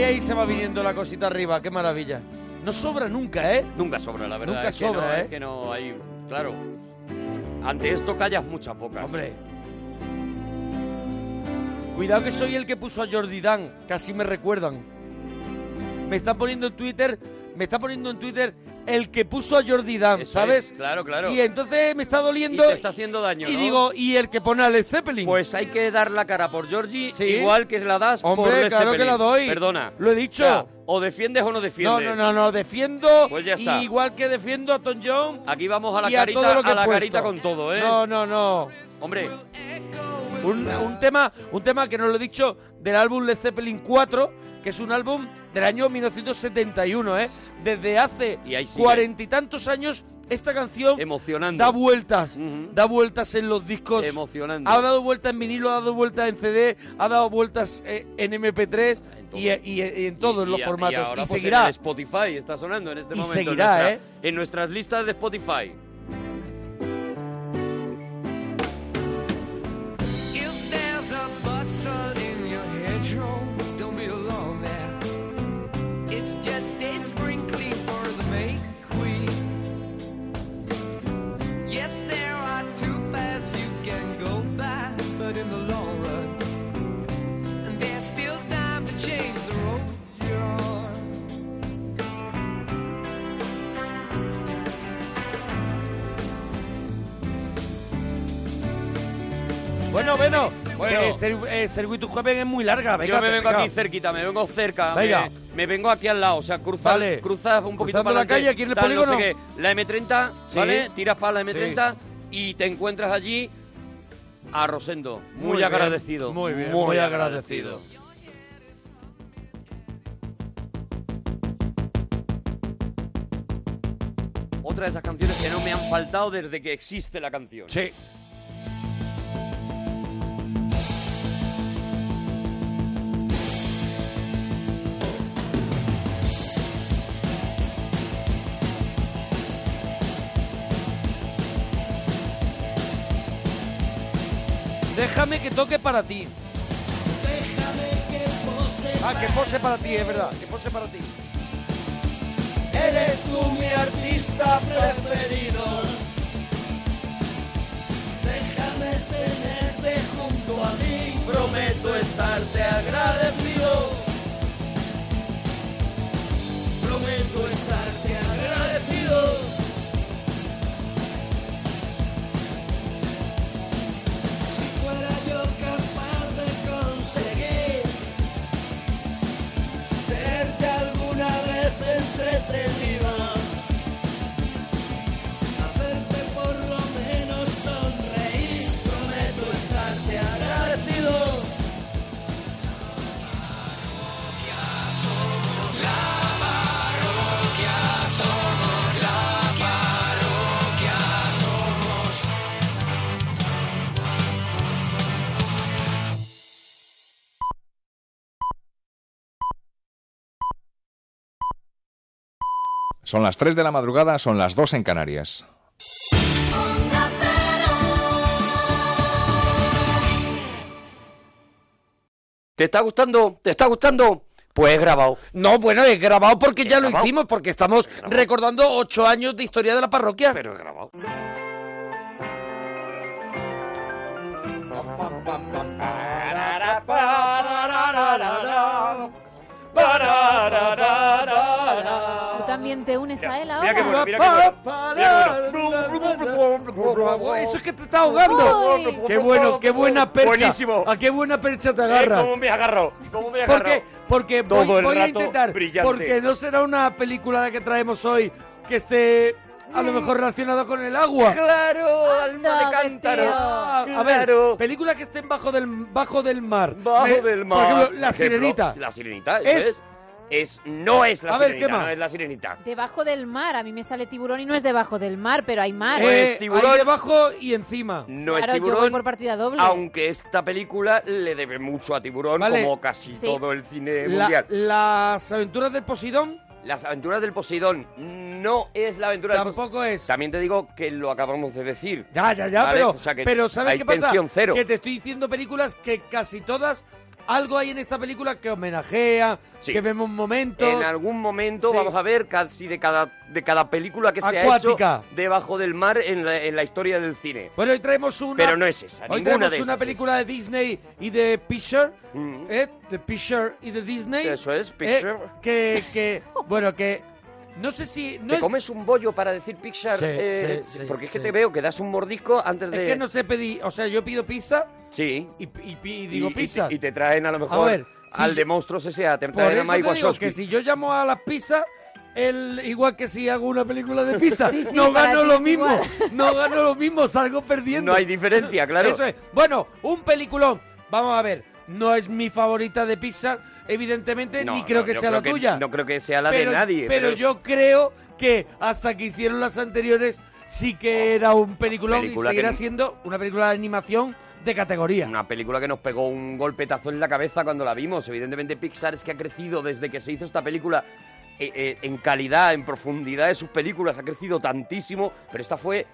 Ahí se va viniendo la cosita arriba, qué maravilla. No sobra nunca, ¿eh? Nunca sobra, la verdad. Nunca es que no, sobra, es ¿eh? que no hay. Claro. Ante esto callas muchas bocas. Hombre. Cuidado que soy el que puso a Jordi Dan, casi me recuerdan. Me están poniendo en Twitter, me está poniendo en Twitter el que puso a Jordi Dan, Eso ¿sabes? es, claro, claro. Y entonces me está Y doliendo. te está haciendo daño, Y ¿no? digo, ¿y el que pone a Led Zeppelin? Pues hay que dar la cara por Georgie, Sí. igual que la das por Hombre, Led claro que Zeppelin. la doy. Perdona. Lo he dicho. O, sea, o defiendes o no no, defiendes. no, no, no, defiendo. Pues ya está. Igual que defiendo a Tom Jones. Aquí vamos a la y a carita, todo lo que a la puesto. carita con todo, ¿eh? No, no, no. Hombre, Un, un tema, un tema que nos lo he dicho del álbum Led Zeppelin 4, que es un álbum del año 1971, ¿eh? Desde hace cuarenta y tantos años, esta canción emocionante. da vueltas, da vueltas en los discos. Emocionante. Ha dado vueltas en vinilo, ha dado vueltas en CD, ha dado vueltas eh, en MP3 todo. y, y- y en todos Y- los formatos. Y, ahora, pues, seguirá. en Spotify está sonando en este Y momento. seguirá, en, ¿eh? nuestra- en nuestras listas de Spotify. Este, eh, Circuito Joven es muy larga. Venga, Yo me vengo venga. aquí cerquita, me vengo cerca. Venga. Me, me vengo aquí al lado, o sea, cruzas, Vale. cruzas un poquito Cruzando para la calle, aquí en el tal, no sé polígono. qué. La M30, Sí. ¿vale? Tiras para la M30 y te encuentras allí a Rosendo. Muy, agradecido. Muy bien, muy, agradecido. Otra de esas canciones que no me han faltado desde que existe la canción. Sí. Déjame que toque para ti. Ah, que pose para ti, es verdad, que pose para ti. Eres tú mi artista preferido. Déjame tenerte junto a mí. Prometo estarte agradecido. Prometo estarte Son las 3 de la madrugada, son las 2 en Canarias. ¿Te está gustando? ¿Te está gustando? Pues es grabado. No, bueno, es grabado porque ya lo hicimos, porque estamos recordando ocho años de historia de la parroquia. Pero es grabado. ¿Tú también te unes a él Mira qué ahora? bueno, mira qué bueno. Eso es que te está ahogando. Uy. Qué bueno, qué buena percha. Buenísimo. A qué buena percha te Eh, agarras. ¿Cómo me agarro? ¿Cómo me agarro? Porque, porque Todo voy, voy a intentar. brillante. Porque no será una película la que traemos hoy que esté a lo mejor relacionada con el agua. Claro, alma de cántaro. Ah, a ver, Claro. películas que estén bajo del bajo del mar. Bajo Me- del mar. Por ejemplo, La Sirenita. La sirenita, Es- es. Es no es la A ver, sirenita, ¿qué más? no es la sirenita. Debajo del mar. A mí me sale tiburón y no es debajo del mar, pero hay mar. Pues Eh, tiburón- ahí debajo y encima. No claro, es yo voy tiburón. por partida doble. Aunque esta película le debe mucho a Tiburón, Vale. como casi Sí. todo el cine La- mundial. las aventuras de Poseidón Las aventuras del Poseidón no es la aventura del Poseidón. tampoco es. También te digo que lo acabamos de decir. Ya, ya, ya, Vale, pero, o sea que pero ¿sabes hay qué pasa? tensión cero. Que te estoy diciendo películas que casi todas, algo hay en esta película que homenajea, Sí. que vemos momentos. En algún momento Sí. vamos a ver casi de cada, de cada película que se ha hecho debajo del mar en la, en la historia del cine. Bueno, hoy traemos una. Pero no es esa, Hoy ninguna traemos de una esas película de Disney y de Pixar, Mm. ¿eh? De Pixar y de Disney. Eso es, ¿eh? Pixar. que, que, bueno, que no sé si no ¿Te es, comes un bollo para decir Pixar? Sí, eh, sí, sí, porque es que sí. te veo que das un mordisco antes es de... que no sé pedir, o sea, yo pido pizza Sí. y, y- y digo y, pizza. y- y te traen a lo mejor ver, si al yo- de Monstruos S.A. Te Por traen a eso Mike que si yo llamo a las pizzas, el, igual que si hago una película de pizza, Sí, sí, no gano lo es mismo, igual. no gano lo mismo, salgo perdiendo. No hay diferencia, claro. Eso es. Bueno, un peliculón. Vamos a ver, no es mi favorita de Pixar, evidentemente, No, ni creo no, que sea la que- tuya. No creo que sea la pero, de nadie. Pero, es yo creo que hasta que hicieron las anteriores sí que era un peliculón Película y seguirá que- siendo una película de animación de categoría. Una película que nos pegó un golpetazo en la cabeza cuando la vimos. Evidentemente Pixar es que ha crecido desde que se hizo esta película eh, eh, en calidad, en profundidad de sus películas. Ha crecido tantísimo, pero esta fue...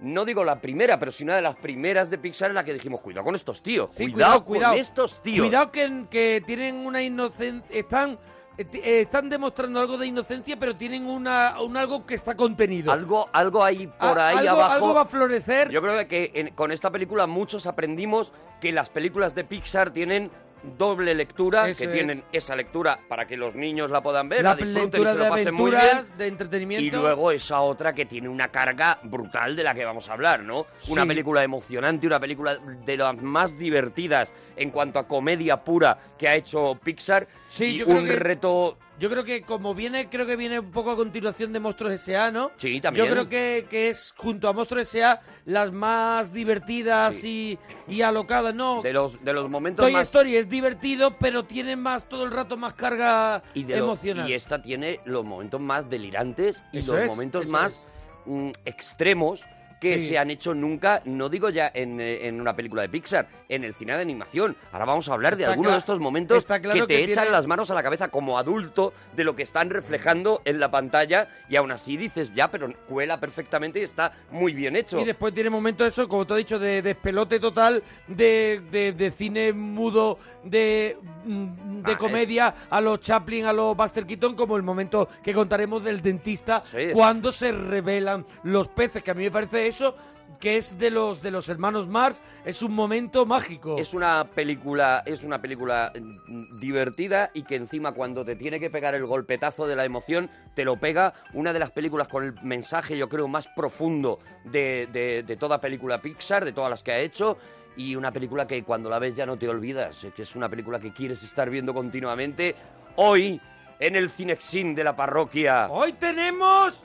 No digo la primera, pero sí una de las primeras de Pixar en la que dijimos, cuidado con estos tíos, Sí, cuidado, cuidado, con estos tíos. Cuidado que, que tienen una inocencia, están, eh, están demostrando algo de inocencia, pero tienen una, un algo que está contenido. Algo, algo ahí por A- ahí algo, abajo. algo va a florecer. Yo creo que en- con esta película muchos aprendimos que las películas de Pixar tienen doble lectura, Eso que es. tienen esa lectura para que los niños la puedan ver, la la disfruten y se lo pasen muy bien. de entretenimiento. Y luego esa otra que tiene una carga brutal de la que vamos a hablar, ¿no? Una película emocionante, una película de las más divertidas en cuanto a comedia pura que ha hecho Pixar. Sí, y yo creo un que- reto... Yo creo que como viene, creo que viene un poco a continuación de Monstruos S.A., ¿no? Sí, también. Yo creo que, que es, junto a Monstruos S.A., las más divertidas y, y alocadas, ¿no? De los, de los momentos Toy más... Story es divertido, pero tiene más, todo el rato más carga y, de lo- emocional. y esta tiene los momentos más delirantes y Eso los es, momentos más mm, extremos que Sí. se han hecho nunca, no digo ya en, eh, en una película de Pixar, en el cine de animación. Ahora vamos a hablar de algunos de estos momentos claro que te que echan tiene- las manos a la cabeza como adulto de lo que están reflejando en la pantalla y aún así dices, ya, pero cuela perfectamente y está muy bien hecho. Y después tiene momentos eso, como te he dicho, de despelote total, de, de, de cine mudo, de, mm, de Ah, comedia a los Chaplin, a los Buster Keaton, como el momento que contaremos del dentista, Sí, cuando se revelan los peces, que a mí me parece eso, que es de los de los hermanos Mars, es un momento mágico. Es una película, es una película mm, divertida y que encima cuando te tiene que pegar el golpetazo de la emoción, te lo pega. Una de las películas con el mensaje, yo creo, más profundo de, de- de toda película Pixar, de todas las que ha hecho. Y una película que cuando la ves ya no te olvidas, eh, que es una película que quieres estar viendo continuamente. Hoy, en el Cinexin de la parroquia, Hoy tenemos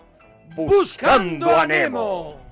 Buscando a Nemo.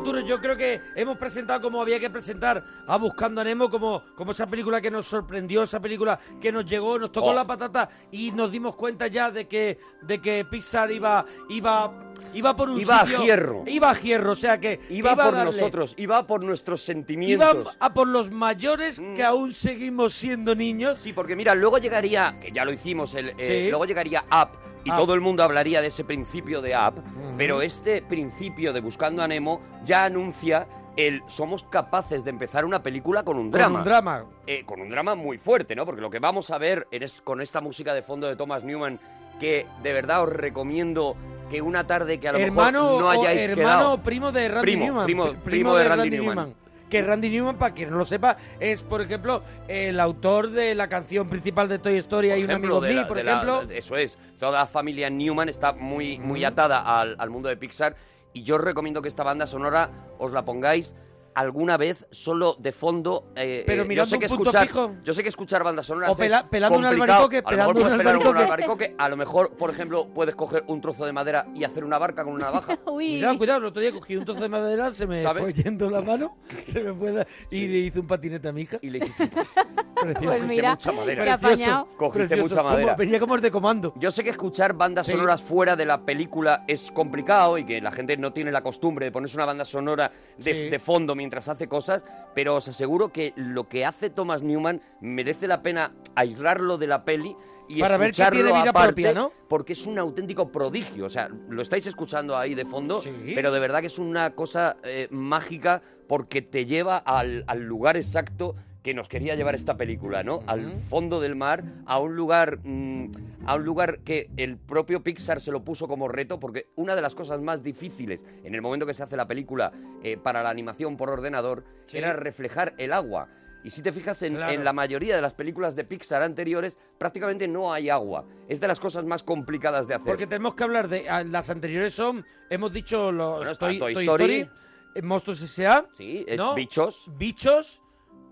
Arturo, yo creo que hemos presentado como había que presentar a Buscando a Nemo, como, como esa película que nos sorprendió, esa película que nos llegó, nos tocó Oh. la patata y nos dimos cuenta ya de que, de que Pixar iba, iba, iba por un Iba a hierro. Iba a hierro, o sea que Iba, por darle- nosotros, iba por nuestros Iba sentimientos. a por los mayores que aún seguimos siendo niños. Sí, porque mira, luego llegaría, que ya lo hicimos, el, eh, Sí. luego llegaría Up y Up. todo el mundo hablaría de ese principio de Up, pero este principio de Buscando a Nemo ya anuncia el somos capaces de empezar una película con un Con drama. un drama. Eh, con un drama muy fuerte, ¿no? Porque lo que vamos a ver es- con esta música de fondo de Thomas Newman, que de verdad os recomiendo que una tarde que a lo hermano mejor no o hayáis hermano quedado... o primo de Randy Primo, Newman. primo- Pri- primo de Randy Newman. Que Randy Newman, para quien no lo sepa, es, por ejemplo, el autor de la canción principal de Toy Story, Hay un amigo de la- por de la- ejemplo. eso es. Toda la familia Newman está muy, muy atada al, al mundo de Pixar. Y yo os recomiendo que esta banda sonora os la pongáis alguna vez solo de fondo. eh, Pero eh, yo mirando sé un que punto escuchar, fijo. Yo sé que escuchar bandas sonoras O pela- es pelando un complicado. albaricoque, a lo mejor pelando un pelar albaricoque. albaricoque. A lo mejor, por ejemplo, puedes coger un trozo de madera y hacer una barca con una navaja. Uy. Cuidado, cuidado, el otro día cogí un trozo de madera, se me ¿Sabes? fue yendo la mano, se me fue la- y le hice un patinete a mi hija. Y le hiciste Precioso. Pues mira, mucha madera. qué apañado. Cogiste precioso. mucha madera. Venía como el de comando. Yo sé que escuchar bandas Sí. sonoras fuera de la película es complicado y que la gente no tiene la costumbre de ponerse una banda sonora de, Sí. de fondo mientras hace cosas, pero os aseguro que lo que hace Thomas Newman merece la pena aislarlo de la peli y Para ver que tiene vida aparte, propia, ¿no? Porque es un auténtico prodigio. O sea, lo estáis escuchando ahí de fondo, Sí. pero de verdad que es una cosa eh, mágica porque te lleva al, al lugar exacto que nos quería llevar esta película, ¿no? Al fondo del mar, a un lugar mm, a un lugar que el propio Pixar se lo puso como reto, porque una de las cosas más difíciles en el momento que se hace la película eh, para la animación por ordenador Sí. era reflejar el agua. Y si te fijas en, Claro. en la mayoría de las películas de Pixar anteriores, prácticamente no hay agua. Es de las cosas más complicadas de hacer. Porque tenemos que hablar de. ah, Las anteriores son. Hemos dicho los Bueno, Toy Toy Story. Story, eh, Monstruos S.A. Sí, eh, ¿no? bichos. Bichos.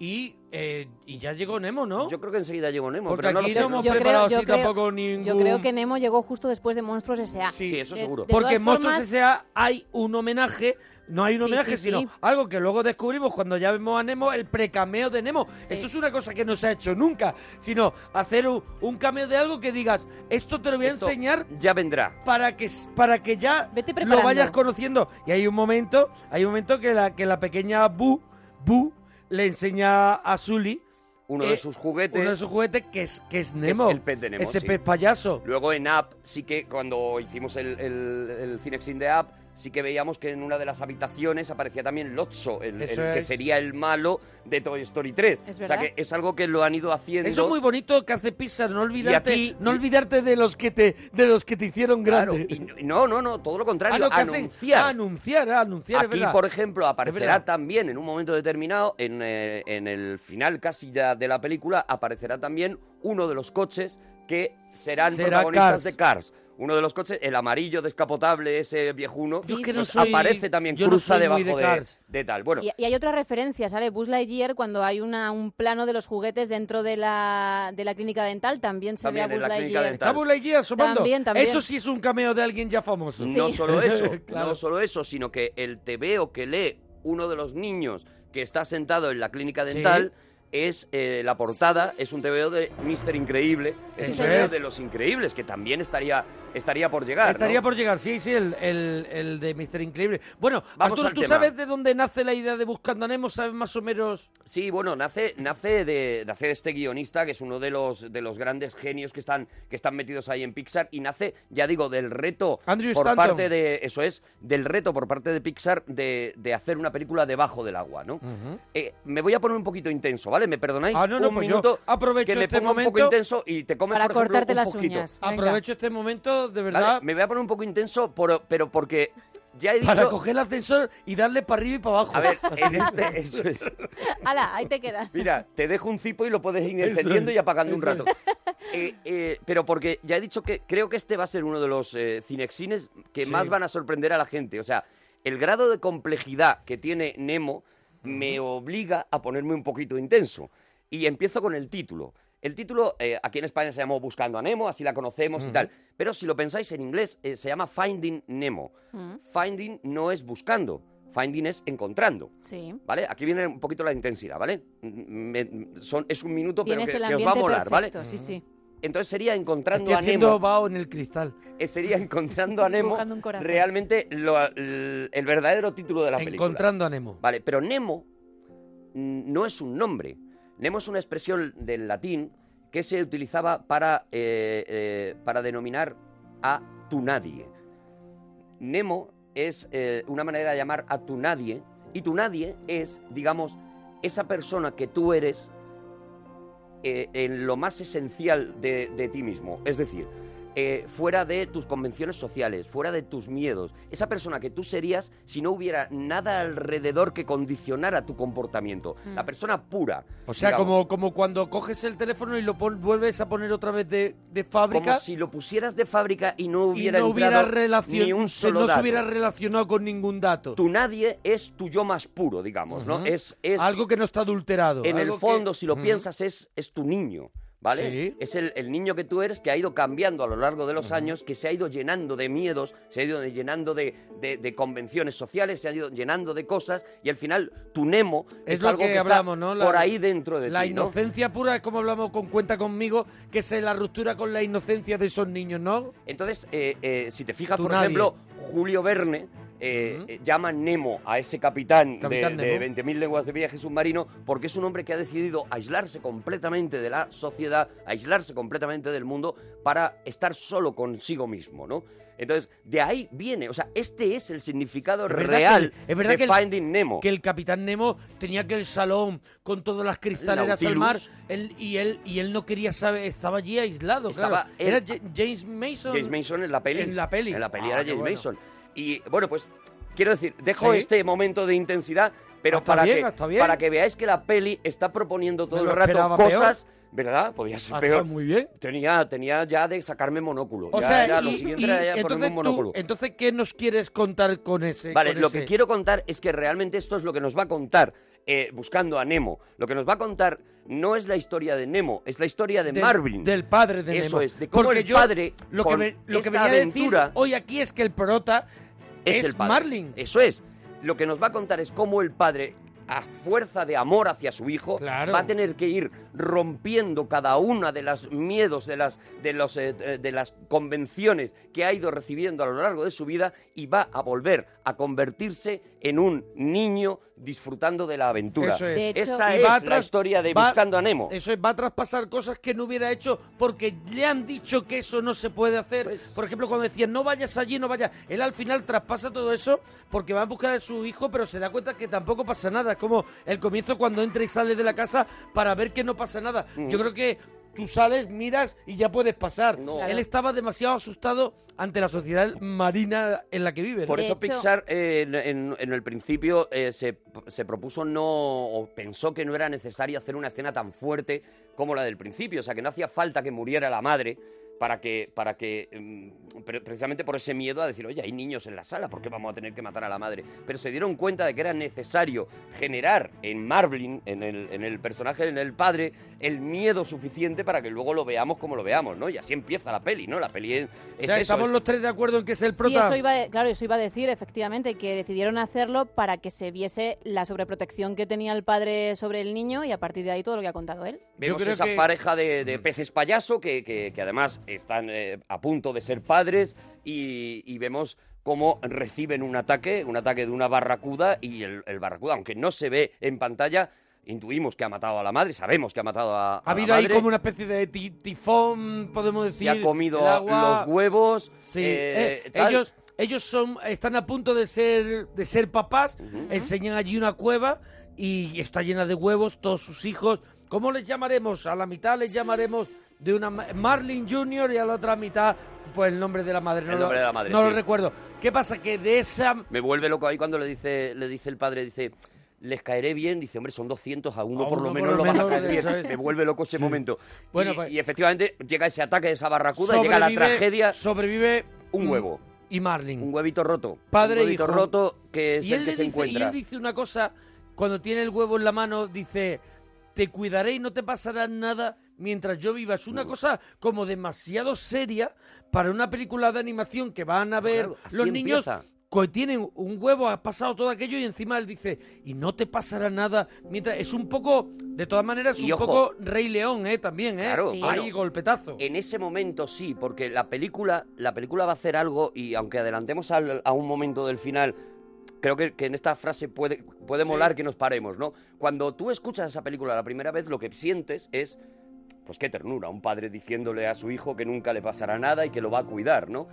Y, eh, y ya llegó Nemo, ¿no? Yo creo que enseguida llegó Nemo, Porque pero no aquí lo sé. no hemos Yo preparado así creo- tampoco ningún. Yo creo que Nemo llegó justo después de Monstruos S.A. Sí, Sí, eso De- seguro. de Porque en Monstruos formas- S.A. hay un homenaje. No hay un Sí, homenaje, sí, sino sí. algo que luego descubrimos cuando ya vemos a Nemo, el precameo de Nemo. Sí. Esto es una cosa que no se ha hecho nunca, sino hacer un, un cameo de algo que digas, esto te lo voy a Esto enseñar Ya vendrá. para que para que ya Vete lo vayas conociendo. Y hay un momento, hay un momento que la que la pequeña Bu, Bu le enseña a Sully Uno eh, de sus juguetes. uno de sus juguetes que es que es es Nemo. el pez de Nemo. ese sí. pez payaso. Luego en App sí que cuando hicimos el, el, el Cinexin de App sí que veíamos que en una de las habitaciones aparecía también Lotso, el, el Eso que es. sería el malo de Toy Story 3. Es o sea verdad. que es algo que lo han ido haciendo. Eso es muy bonito que hace Pixar, no olvidarte, aquí- no olvidarte de los que te de los que te hicieron Claro, grande. y no, no, no, todo lo contrario, Ah, lo que hacen- anunciar. ah, anunciar, ah, anunciar, es Aquí, verdad. por ejemplo, aparecerá verdad. también en un momento determinado, en, eh, en el final casi ya de la película, aparecerá también uno de los coches que serán Será protagonistas Cars. de Cars. Uno de los coches, el amarillo descapotable, ese viejuno, Yo es que no pues soy- aparece también, no cruza debajo de de, tal. Bueno, Y, y hay otra referencia, ¿sale? Buzz Lightyear, cuando hay una, un plano de los juguetes dentro de la, de la clínica dental, también se También ve a Buzz Lightyear. dental. Está Buzz Lightyear asomando. También, también. Eso sí es un cameo de alguien ya famoso. no solo eso, Claro. no solo eso, sino que el tebeo que lee uno de los niños que está sentado en la clínica Sí. dental es eh, la portada, es un tebeo de Mister Increíble, es un tebeo es. de los increíbles, que también estaría, estaría por llegar. Estaría ¿no? por llegar, sí, sí, el, el, el de Mr. Increíble. Bueno, Vamos Arturo, al ¿tú tema. sabes de dónde nace la idea de Buscando a Nemo? ¿Sabes más o menos? Sí, bueno, nace, nace de, nace de este guionista, que es uno de los, de los grandes genios que están, que están metidos ahí en Pixar, y nace, ya digo, del reto Andrew por Stanton. parte de, eso es, del reto por parte de Pixar de, de hacer una película debajo del agua, ¿no? Eh, me voy a poner un poquito intenso, ¿vale? ¿Me perdonáis? Ah, no, no, un pues yo minuto aprovecho que me este ponga un poco momento intenso y te comes, Para por ejemplo, cortarte un las fosquito. uñas. Venga. Aprovecho este momento, de ¿Vale? verdad, Me voy a poner un poco intenso, por- pero porque ya he dicho... para coger el ascensor y darle para arriba y para abajo. A ver, en este, eso es. ¡Hala! Ahí te quedas. Mira, te dejo un cipo y lo puedes ir encendiendo es, y apagando un rato. Eh, eh, pero porque ya he dicho que creo que este va a ser uno de los eh, cinexines que Sí. más van a sorprender a la gente. O sea, el grado de complejidad que tiene Nemo me obliga a ponerme un poquito intenso. Y empiezo con el título. El título eh, aquí en España se llamó Buscando a Nemo, así la conocemos y tal. Pero si lo pensáis en inglés, eh, se llama Finding Nemo. Finding no es buscando. Finding es encontrando. Sí. ¿Vale? Aquí viene un poquito la intensidad, ¿vale? Me- son, es un minuto, pero Tienes que, el que os va a molar, ¿vale? perfecto, sí, sí. Entonces sería encontrando Estoy a haciendo Nemo. vaho en el cristal. eh, Sería encontrando a Nemo Dibujando un corazón. realmente lo- el, el verdadero título de la película. Encontrando a Nemo. Vale, pero Nemo mm, no es un nombre. Nemo es una expresión del latín que se utilizaba para, eh, eh, para denominar a tu nadie. Nemo es eh, una manera de llamar a tu nadie y tu nadie es, digamos, esa persona que tú eres en lo más esencial de, de ti mismo. Es decir, eh, fuera de tus convenciones sociales, fuera de tus miedos. Esa persona que tú serías si no hubiera nada alrededor que condicionara tu comportamiento. Mm. La persona pura. O sea, digamos. como, como cuando coges el teléfono y lo pon- vuelves a poner otra vez de, de fábrica Como si lo pusieras de fábrica y no y hubiera no hubiera relación, ni un solo no se hubiera relacionado con ningún dato. Tu nadie es tu yo más puro, digamos, ¿no? Es, es Algo que no está adulterado. en el que- fondo, si lo piensas, es, es tu niño, ¿vale? Sí. Es el, el niño que tú eres que ha ido cambiando a lo largo de los años, que se ha ido llenando de miedos, se ha ido llenando de, de- de convenciones sociales, se ha ido llenando de cosas, y al final tu Nemo Es es, lo algo que que, hablamos, está ¿no? La- por ahí dentro de La ti, ¿no? inocencia pura es como hablamos con Cuenta Conmigo, que es la ruptura con la inocencia de esos niños, ¿no? Entonces, eh, eh, si te fijas, por nadie. ejemplo, Julio Verne eh, eh, llama Nemo a ese capitán, Capitán de, de 20.000 lenguas de viaje submarino porque es un hombre que ha decidido aislarse completamente de la sociedad, aislarse completamente del mundo para estar solo consigo mismo, ¿no? Entonces, de ahí viene, o sea, este es el significado Es real que el- es verdad de que el- Finding Nemo. Que el capitán Nemo tenía aquel salón con todas las cristaleras al mar él, y él y él no quería saber, estaba allí aislado, Estaba claro. él- Era Ja- James Mason. James Mason en la peli. En la peli. En la peli Ah, era James bueno. Mason. Y bueno, pues quiero decir, dejo Sí. este momento de intensidad, pero para, bien, que, para que veáis que la peli está proponiendo todo el rato cosas, ¿verdad? Podía ser Ah, peor. muy bien. Tenía, tenía ya de sacarme monóculo. O Ya sea, y- lo siguiente y era ya entonces, un tú- monóculo. entonces, ¿qué nos quieres contar con ese? Vale, con lo ese? que quiero contar es que realmente esto es lo que nos va a contar eh, buscando a Nemo. Lo que nos va a contar no es la historia de Nemo, es la historia de Del- Marvin. Del padre de Eso Nemo. es, de cómo Porque el yo padre Lo que, me- lo que a aventura decir hoy aquí es que el prota es, el padre. Marlin. Eso es. Lo que nos va a contar es cómo el padre, a fuerza de amor hacia su hijo, Claro. va a tener que ir rompiendo cada una de los miedos, de las, de, los, eh, eh, de las convenciones que ha ido recibiendo a lo largo de su vida y va a volver a convertirse en un niño disfrutando de la aventura. Eso es. De hecho- Esta es a la tras- historia de va- Buscando a Nemo. Eso es, va a traspasar cosas que no hubiera hecho porque le han dicho que eso no se puede hacer. Pues- Por ejemplo, cuando decían no vayas allí, no vayas. Él al final traspasa todo eso porque va en busca de su hijo, pero se da cuenta que tampoco pasa nada. Es como el comienzo cuando entra y sale de la casa para ver que no pasa nada. Mm. Yo creo que tú sales, miras y ya puedes pasar. No. Él estaba demasiado asustado ante la sociedad marina en la que vive. ¿no? Por eso hecho- Pixar eh, en, en- en el principio eh, se, se propuso no, o pensó que no era necesario hacer una escena tan fuerte como la del principio, o sea que no hacía falta que muriera la madre para que, para que mm, pre- precisamente por ese miedo a decir, oye, hay niños en la sala, ¿por qué vamos a tener que matar a la madre? Pero se dieron cuenta de que era necesario generar en Marvin, en el, en el personaje, en el padre, el miedo suficiente para que luego lo veamos como lo veamos, ¿no? Y así empieza la peli, ¿no? La peli es, O es sea, eso, estamos es- los tres de acuerdo en que es el Sí, prota. eso iba, claro, eso iba a decir, efectivamente, que decidieron hacerlo para que se viese la sobreprotección que tenía el padre sobre el niño y a partir de ahí todo lo que ha contado él. Vemos creo esa que- pareja de, de peces payaso que, que- que además están eh, a punto de ser padres y, y vemos cómo reciben un ataque, un ataque de una barracuda y el, el barracuda, aunque no se ve en pantalla, intuimos que ha matado a la madre, sabemos que ha matado a, a Ha la habido ahí como una especie de ti- tifón, podemos decir. se ha comido agua. los huevos, Sí, eh, eh, ellos ellos son están a punto de ser de ser papás, enseñan allí una cueva y está llena de huevos, todos sus hijos. ¿Cómo les llamaremos? A la mitad les llamaremos de una ma- Marlin Jr. y a la otra mitad pues el nombre de la madre. No, El lo- nombre de la madre, no lo recuerdo. ¿Qué pasa? Que de esa Me vuelve loco ahí cuando le dice, le dice el padre, dice, les caeré bien, dice, hombre, son 200, a uno A por lo menos lo lo vas a caer bien. Me vuelve loco ese momento. Bueno, y, pues- y efectivamente llega ese ataque de esa barracuda, y llega la tragedia, sobrevive un huevo. y Marlin. un huevito roto. Padre un e huevito hijo. roto que es y el que le se dice, y él dice una cosa, cuando tiene el huevo en la mano, dice, te cuidaré y no te pasará nada mientras yo viva. Es una cosa como demasiado seria para una película de animación que van a ver Claro, los niños empieza. tienen un huevo, ha pasado todo aquello y encima él dice, y no te pasará nada. Mientras es un poco, de todas maneras, Y un ojo. poco Rey León, ¿eh? También, ¿eh? Claro, Ahí bueno, golpetazo. En ese momento sí, porque la película, la película va a hacer algo y aunque adelantemos al- a un momento del final, creo que, que en esta frase puede, puede molar que nos paremos, ¿no? Cuando tú escuchas esa película la primera vez, lo que sientes es, pues qué ternura, un padre diciéndole a su hijo que nunca le pasará nada y que lo va a cuidar, ¿no?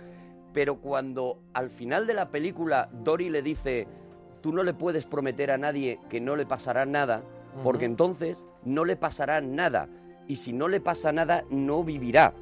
Pero cuando al final de la película Dory le dice, tú no le puedes prometer a nadie que no le pasará nada, porque entonces no le pasará nada. Y si no le pasa nada, no vivirá.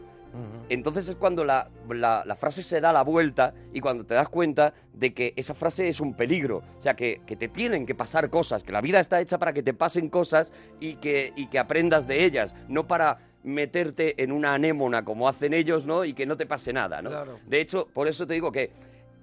Entonces es cuando la, la- la frase se da la vuelta y cuando te das cuenta de que esa frase es un peligro. O sea, que, que te tienen que pasar cosas, que la vida está hecha para que te pasen cosas y que, y que aprendas de ellas, no para meterte en una anémona como hacen ellos, ¿no? Y que no te pase nada, ¿no? Claro. De hecho, por eso te digo que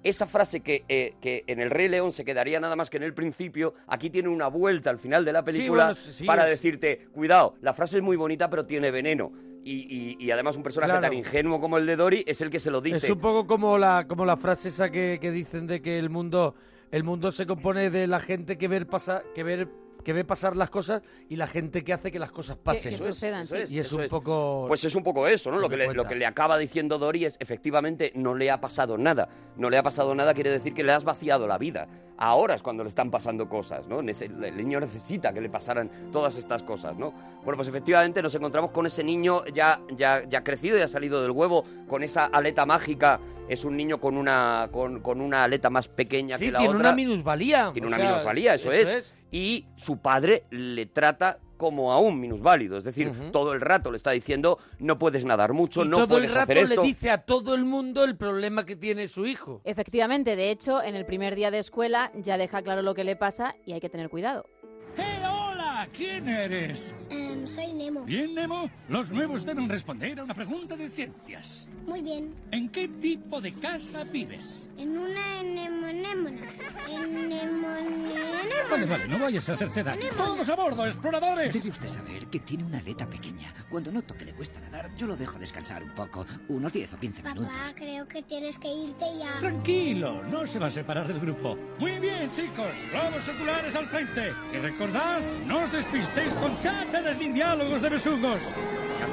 esa frase que, eh, que en el Rey León se quedaría nada más que en el principio, aquí tiene una vuelta al final de la película bueno, sí, para es- decirte, cuidado, la frase es muy bonita pero tiene veneno. Y, y- y además un personaje Claro. tan ingenuo como el de Dory es el que se lo dice. Es un poco como la, como la frase esa que, que dicen de que el mundo, el mundo se compone de la gente que ver pasar, que ver, que ve pasar las cosas y la gente que hace que las cosas pasen. que sucedan, Eso sí. es, y es eso un es. poco. Pues es un poco eso, ¿no? lo que que, le, lo que le acaba diciendo Dory es, efectivamente, no le ha pasado nada. No le ha pasado nada quiere decir que le has vaciado la vida. Ahora es cuando le están pasando cosas, ¿no? Nece- el niño necesita que le pasaran todas estas cosas, ¿no? Bueno, pues efectivamente nos encontramos con ese niño ya, ya, ya crecido, ya salido del huevo, con esa aleta mágica. Es un niño con una, con, con una aleta más pequeña sí, que la tiene otra. una minusvalía. Tiene o una sea, minusvalía, eso, es. Y su padre le trata como a un minusválido. Es decir, todo el rato le está diciendo, no puedes nadar mucho, Y no todo puedes el rato hacer esto. le dice a todo el mundo el problema que tiene su hijo. Efectivamente, de hecho, en el primer día de escuela ya deja claro lo que le pasa y hay que tener cuidado. ¡Eh, hola! ¿Quién eres? Em, soy Nemo. Bien, Nemo. Los nuevos deben responder a una pregunta de ciencias. Muy bien. ¿En qué tipo de casa vives? En una anémona. Anémona. Vale, vale, no vayas a hacerte daño. ¡Todos a bordo, exploradores! Debe usted saber que tiene una aleta pequeña. Cuando noto que le cuesta nadar, yo lo dejo descansar un poco, unos 10 o 15 minutos. Papá, creo que tienes que irte ya. Tranquilo, no se va a separar del grupo. Muy bien, chicos, globos oculares al frente. Y recordad, no os despistéis con chácharas ni diálogos de besugos.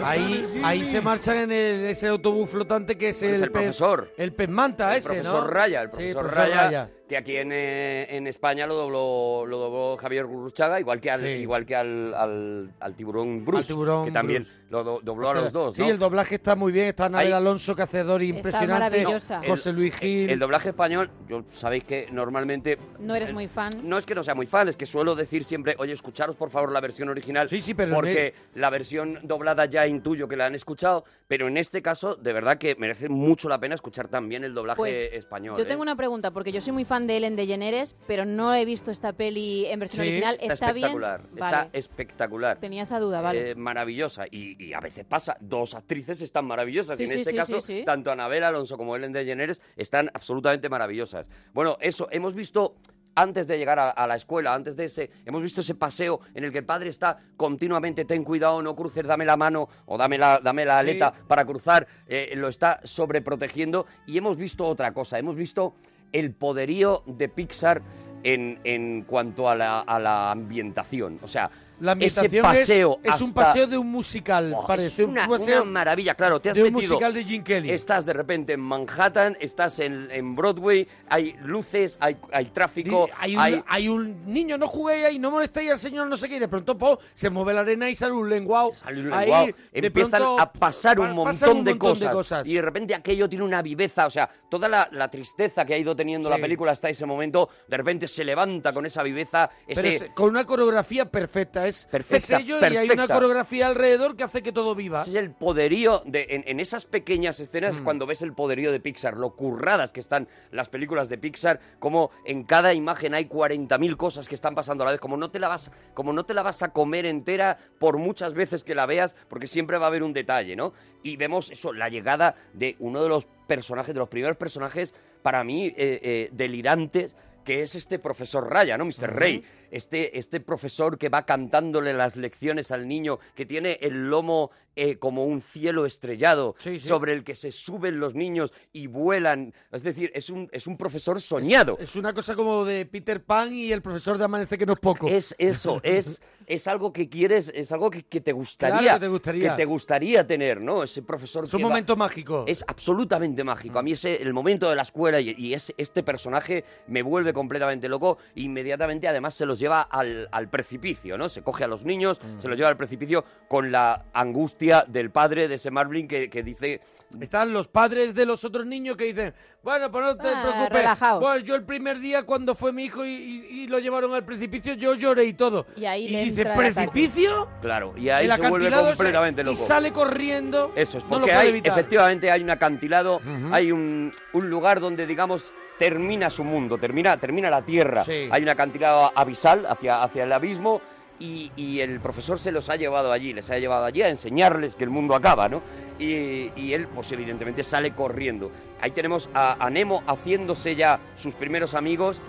Ahí, sabes, ahí se marchan en el- ese autobús flotante que es Es el, el profesor. El pez manta el ese, profesor ¿no? Raya, el Sí, profesor, profesor Raya, Raya. Que aquí en, eh, en España lo dobló, lo dobló Javier Gurruchaga, igual que al, Sí. igual que al, al, al tiburón Bruce, Al tiburón que también Bruce. lo do- dobló a los dos, Sí, ¿no? el doblaje está muy bien. Está Anabel Ahí- Alonso, que hace Dory Está impresionante. maravillosa. José Luis Gil. El doblaje español, yo sabéis que normalmente No eres muy fan. No es que no sea muy fan, es que suelo decir siempre, oye, escucharos por favor la versión original. Sí, sí, pero Porque la versión doblada ya intuyo que la han escuchado, pero en este caso, de verdad que merece mucho la pena escuchar también el doblaje Pues, español. Yo ¿eh? tengo una pregunta, porque yo soy muy fan de Ellen DeGeneres, pero no he visto esta peli en versión Sí, original. está, ¿Está, bien? espectacular, Vale. está espectacular. Tenía esa duda, vale. Eh, maravillosa y, y a veces pasa, dos actrices están maravillosas Sí, y en sí, este caso tanto Anabel Alonso como Ellen DeGeneres están absolutamente maravillosas. Bueno, eso, hemos visto antes de llegar a, a la escuela, antes de ese, hemos visto ese paseo en el que el padre está continuamente, ten cuidado, no cruces, dame la mano o dame la, dame la Sí. aleta para cruzar, eh, lo está sobreprotegiendo y hemos visto otra cosa, hemos visto el poderío de Pixar en, en cuanto a la, a la ambientación, o sea, La ambientación ese es- paseo es, un hasta- paseo de un musical, Oh, parece es un una, paseo una maravilla, claro, te has de un metido. musical de Jim Kelly. Estás de repente en Manhattan, estás en, en Broadway, hay luces, hay, hay tráfico, hay, un, hay- hay un niño, no juguéis ahí, no molestéis al señor, no sé qué, y de pronto po, se mueve la arena y sale un lenguao. Sale un ahí, lenguao, empiezan pronto a pasar un montón, pasan un de, montón cosas, de cosas. y de repente aquello tiene una viveza, o sea, toda la, la tristeza que ha ido teniendo Sí. la película hasta ese momento, de repente se levanta con esa viveza, Pero ese... es- con una coreografía perfecta, es, Perfecta, es ello y hay una coreografía alrededor que hace que todo viva. Ese es el poderío de en, en esas pequeñas escenas Mm. cuando ves el poderío de Pixar, lo curradas que están las películas de Pixar, como en cada imagen hay 40.000 cosas que están pasando a la vez, como no te la vas como no te la vas a comer entera por muchas veces que la veas, porque siempre va a haber un detalle, ¿no? Y vemos eso, la llegada de uno de los personajes, de los primeros personajes para mí eh, eh, delirantes que es este profesor Raya, ¿no? Mr. Ujú. Rey. Este, este profesor que va cantándole las lecciones al niño, que tiene el lomo eh, como un cielo estrellado Sí, sí. sobre el que se suben los niños y vuelan. Es decir, es un, es un profesor soñado. Es una cosa como de Peter Pan y el profesor de Amanece que no es poco. Es eso, es, es algo que quieres, es algo que, que te gustaría, Claro que te gustaría. que te gustaría tener, ¿no? Ese profesor Es un que va- momento mágico. Es absolutamente mágico. A mí ese, el momento de la escuela y, y ese- este personaje me vuelve completamente loco. Inmediatamente, además, se los lleva al, al precipicio, ¿no? Se coge a los niños, Mm. se los lleva al precipicio con la angustia del padre de ese Marvin que, que dice... Están los padres de los otros niños que dicen, bueno, pues no te Ah, preocupes. relajaos. Bueno, yo el primer día cuando fue mi hijo y, y- y lo llevaron al precipicio, yo lloré y todo. Y ahí y le dice. ¿precipicio? Claro, y ahí El se vuelve completamente y loco. sale corriendo. Eso es, no lo porque puede hay, evitar. efectivamente hay un acantilado, hay un, un lugar donde, digamos, termina su mundo, termina, termina la Tierra. Sí. Hay un acantilado abisal hacia, hacia el abismo y, y el profesor se los ha llevado allí, les ha llevado allí a enseñarles que el mundo acaba, ¿no? Y, y él, pues evidentemente, sale corriendo. Ahí tenemos a, a Nemo haciéndose ya sus primeros amigos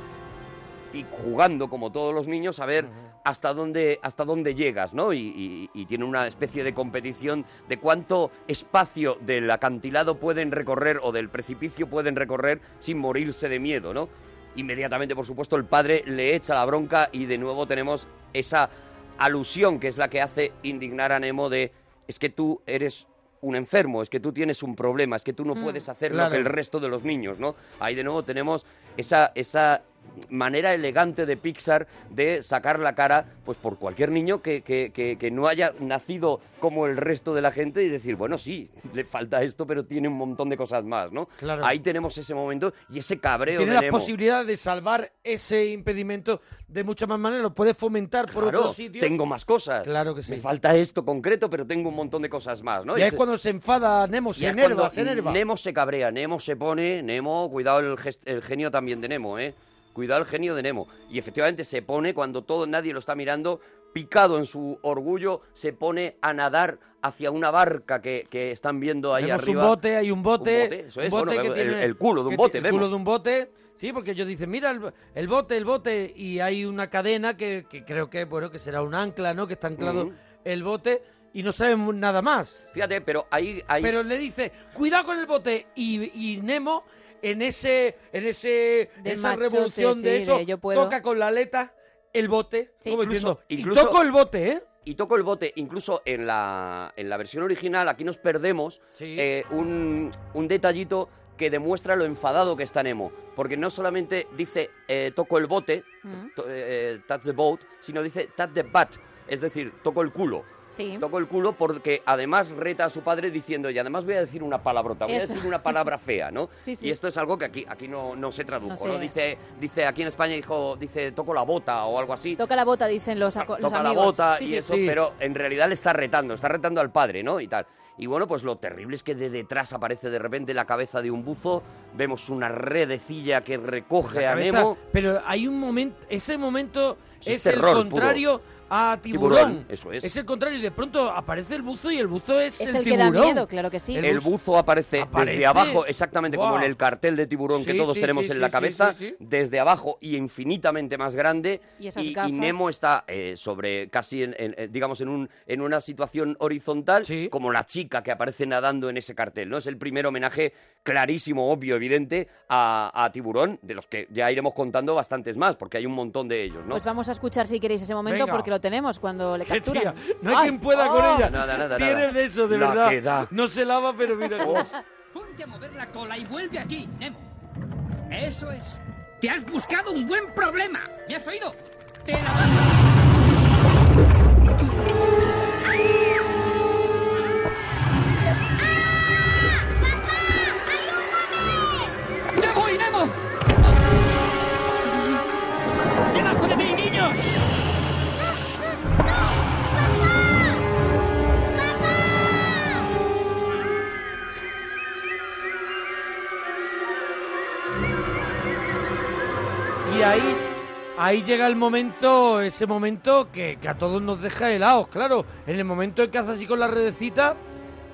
y jugando como todos los niños a ver hasta dónde hasta dónde llegas, ¿no? Y, y- y tiene una especie de competición de cuánto espacio del acantilado pueden recorrer o del precipicio pueden recorrer sin morirse de miedo, ¿no? Inmediatamente, por supuesto, el padre le echa la bronca y de nuevo tenemos esa alusión que es la que hace indignar a Nemo de es que tú eres un enfermo, es que tú tienes un problema, es que tú no Mm, puedes hacer claro. lo que el resto de los niños, ¿no? Ahí de nuevo tenemos esa, esa manera elegante de Pixar de sacar la cara pues por cualquier niño que, que- que- que no haya nacido como el resto de la gente y decir, bueno, sí, le falta esto, pero tiene un montón de cosas más, ¿no? Claro. Ahí tenemos ese momento y ese cabreo Tiene de la posibilidad de salvar ese impedimento de muchas más maneras. Lo puede fomentar por Claro, otros sitios. tengo más cosas. Claro que sí. Me falta esto concreto, pero tengo un montón de cosas más, ¿no? Ese- es cuando se enfada Nemo, y se enerva, cuando se enerva. Nemo se cabrea, Nemo se pone, Nemo, cuidado el, gest- el genio también de Nemo, ¿eh? Cuidado el genio de Nemo. Y efectivamente se pone cuando todo nadie lo está mirando, picado en su orgullo, se pone a nadar hacia una barca que, que están viendo ahí Vemos arriba. un bote, hay un bote. Un bote, eso es, un bote bueno, que el- tiene el culo de un bote, El vemos. culo de un bote. Sí, porque ellos dicen, mira el, el bote, el bote. Y hay una cadena que, que creo que, bueno, que será un ancla, ¿no? Que está anclado el bote y no sabemos nada más. Fíjate, pero ahí... ahí Pero le dice, cuidado con el bote. Y, y Nemo, en ese, en ese, Del esa machote, revolución de eso, de yo puedo. toca con la aleta el bote, como Incluso- diciendo, incluso- y toco el bote, ¿eh? y toco el bote, incluso en la, en la versión original, aquí nos perdemos Sí. eh, un, un detallito que demuestra lo enfadado que está Nemo. Porque no solamente dice eh, toco el bote, Mm. to- eh, touch the boat, sino dice touch the butt, es decir, toco el culo. Sí. Toco el culo porque además reta a su padre diciendo, y además voy a decir una palabrota, voy a decir una palabra fea, ¿no? Sí, sí. Y esto es algo que aquí, aquí no, no se tradujo, No. Dice, dice, aquí en España dijo, dice, toco la bota o algo así Toca la bota, dicen los, los toca la bota Sí, y sí. eso, pero en realidad le está retando, está retando al padre, ¿no? Y tal. Y bueno, pues lo terrible es que de detrás aparece de repente la cabeza de un buzo, vemos una redecilla que recoge a Nemo. Pero hay un momento, ese momento es es, el terror contrario a tiburón. Tiburón, eso es. el contrario y de pronto aparece el buzo y el buzo es, Es el, el que da miedo, claro que sí. El buzo aparece, Aparece. desde abajo, exactamente como en el cartel de tiburón que todos sí, tenemos sí, en sí, la cabeza, sí, sí. desde abajo y infinitamente más grande. Y esas y, gafas. Nemo está eh, sobre casi, en, en- eh, digamos, en, un, en una situación horizontal, como la chica que aparece nadando en ese cartel. ¿no? Es el primer homenaje clarísimo, obvio, evidente a, a Tiburón, de los que ya iremos contando bastantes más, porque hay un montón de ellos. ¿no? Pues vamos a escuchar si queréis ese momento Venga. porque lo tenemos cuando le capturan. tía, no hay Ay, quien pueda con oh. ella. Nada, nada, Tienes nada. de eso, de La verdad. No se lava, pero mira. cómo- Ponte a mover la cola y vuelve aquí, Nemo. Eso es. Te has buscado un buen problema. ¿Me has oído? Te la ¡Ya Y ahí, ahí llega el momento, ese momento que, que a todos nos deja helados, claro. En el momento en que hace así con la redecita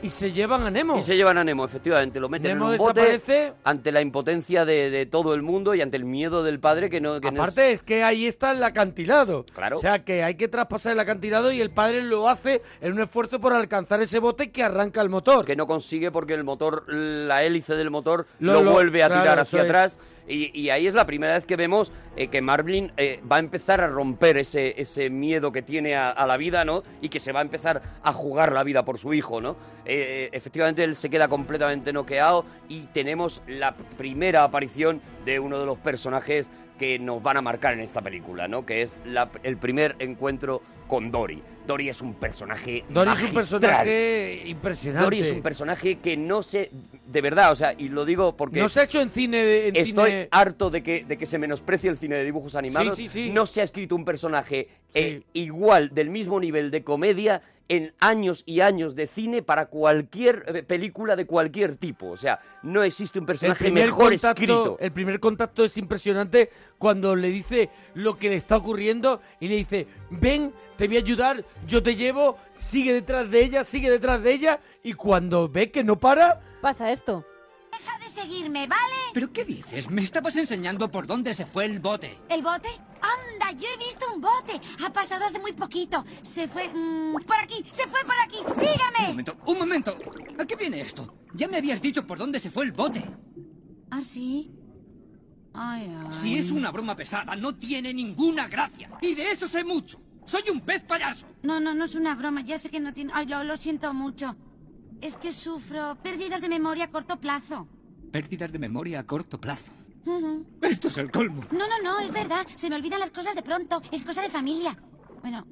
y se llevan a Nemo. Y se llevan a Nemo, efectivamente, lo meten Nemo en un bote desaparece. ante la impotencia de, de todo el mundo y ante el miedo del padre que no... Que no es- Aparte es que ahí está el acantilado. Claro. O sea que hay que traspasar el acantilado y el padre lo hace en un esfuerzo por alcanzar ese bote que arranca el motor. que no consigue porque el motor, la hélice del motor Lo- vuelve a claro, tirar hacia es. Y, y ahí es la primera vez que vemos eh, que Marvin eh, va a empezar a romper ese, ese miedo que tiene a, a la vida, ¿no? Y que se va a empezar a jugar la vida por su hijo, ¿no? Eh, efectivamente, él se queda completamente noqueado y tenemos la primera aparición de uno de los personajes que nos van a marcar en esta película, ¿no? Que es la- el primer encuentro con Dory. Dory es un personaje Dory es un personaje impresionante. Dory es un personaje que no sé, de verdad, o sea, y lo digo porque No se ha hecho en cine... de- En estoy cine- harto de que, de que se menosprecie el cine de dibujos animados. Sí, sí, sí. No se ha escrito un personaje eh, igual, del mismo nivel de comedia en años y años de cine para cualquier eh, película de cualquier tipo. O sea, no existe un personaje mejor contacto, escrito. el primer contacto es impresionante cuando le dice lo que le está ocurriendo y le dice, ven, te voy a ayudar, yo te llevo, sigue detrás de ella, sigue detrás de ella y cuando ve que no para, Pasa esto. Deja de seguirme, ¿vale? ¿Pero qué dices? Me estabas enseñando por dónde se fue el bote. ¿El bote? Anda, yo he visto un bote. Ha pasado hace muy poquito. Se fue... mm, por aquí, se fue por aquí. Un Sígame. momento, un momento. ¿A qué viene esto? Ya me habías dicho por dónde se fue el bote. ¿Ah, sí? Ay, ay. Si es una broma pesada, no tiene ninguna gracia. Y de eso sé mucho. Soy un pez payaso. No, no, no es una broma. Ya sé que no tiene... Ay, lo, lo siento mucho. Es que sufro pérdidas de memoria a corto plazo. Pérdidas de memoria a corto plazo. Ujú. Esto es el colmo. No, no, no, es verdad. Se me olvidan las cosas de pronto. Es cosa de familia. Bueno,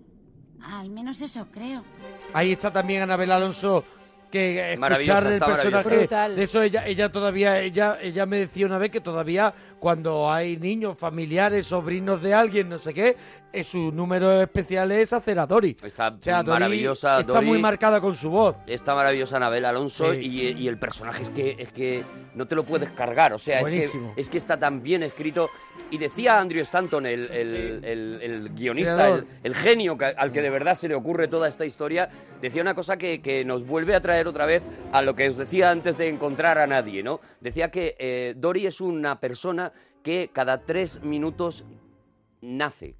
al menos eso creo. ahí está también Anabel Alonso que Maravillosa, escuchar el personaje Brutal. de eso ella ella todavía ella ella me decía una vez que todavía cuando hay niños familiares sobrinos de alguien no sé qué eh, su número especial es hacer a Dory Está o sea, Dory maravillosa está Dory. muy marcada con su voz Esta maravillosa Anabel Alonso Sí. y, y el personaje es que es que no te lo puedes cargar, o sea, es que, es que está tan bien escrito. Y decía Andrew Stanton, el, el- el- el guionista, el, el genio que- al que de verdad se le ocurre toda esta historia, decía una cosa que, que nos vuelve a traer otra vez a lo que os decía antes de encontrar a nadie, ¿no? Decía que eh, Dory es una persona que cada tres minutos nace.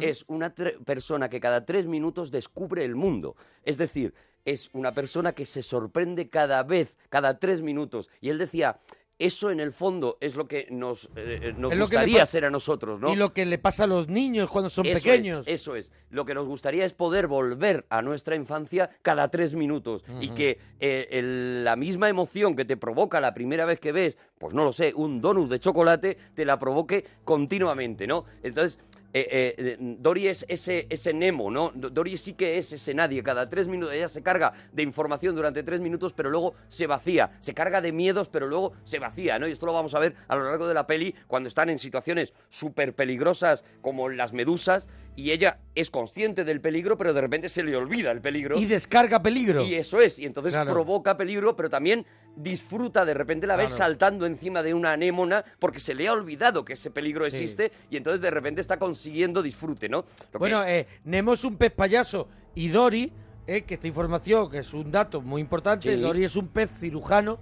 Es una persona que cada tres minutos descubre el mundo. Es decir, es una persona que se sorprende cada vez, cada tres minutos. Y él decía, eso en el fondo es lo que nos, eh, nos Es lo que le gustaría ser a nosotros, ¿no? y lo que le pasa a los niños cuando son Eso pequeños Es, eso es. Lo que nos gustaría es poder volver a nuestra infancia cada tres minutos y Ujú. que eh, el- la misma emoción que te provoca la primera vez que ves, pues no lo sé, un donut de chocolate, te la provoque continuamente, ¿no? Entonces, eh, eh, Dory es ese, ese Nemo, ¿no? Do- Dory sí que es ese nadie. Cada tres minutos ella se carga de información durante tres minutos, pero luego se vacía. Se carga de miedos, pero luego se vacía, ¿no? Y esto lo vamos a ver a lo largo de la peli cuando están en situaciones súper peligrosas como las medusas y ella es consciente del peligro, pero de repente se le olvida el peligro. y descarga peligro Y eso es, y entonces Claro. provoca peligro, pero también disfruta, de repente la ves Claro. saltando encima de una anémona porque se le ha olvidado que ese peligro Sí. existe y entonces de repente está consiguiendo disfrute, ¿no? Lo que- Bueno, eh, Nemo es un pez payaso y Dory, eh, que esta información, que es un dato muy importante, Sí. Dory es un pez cirujano,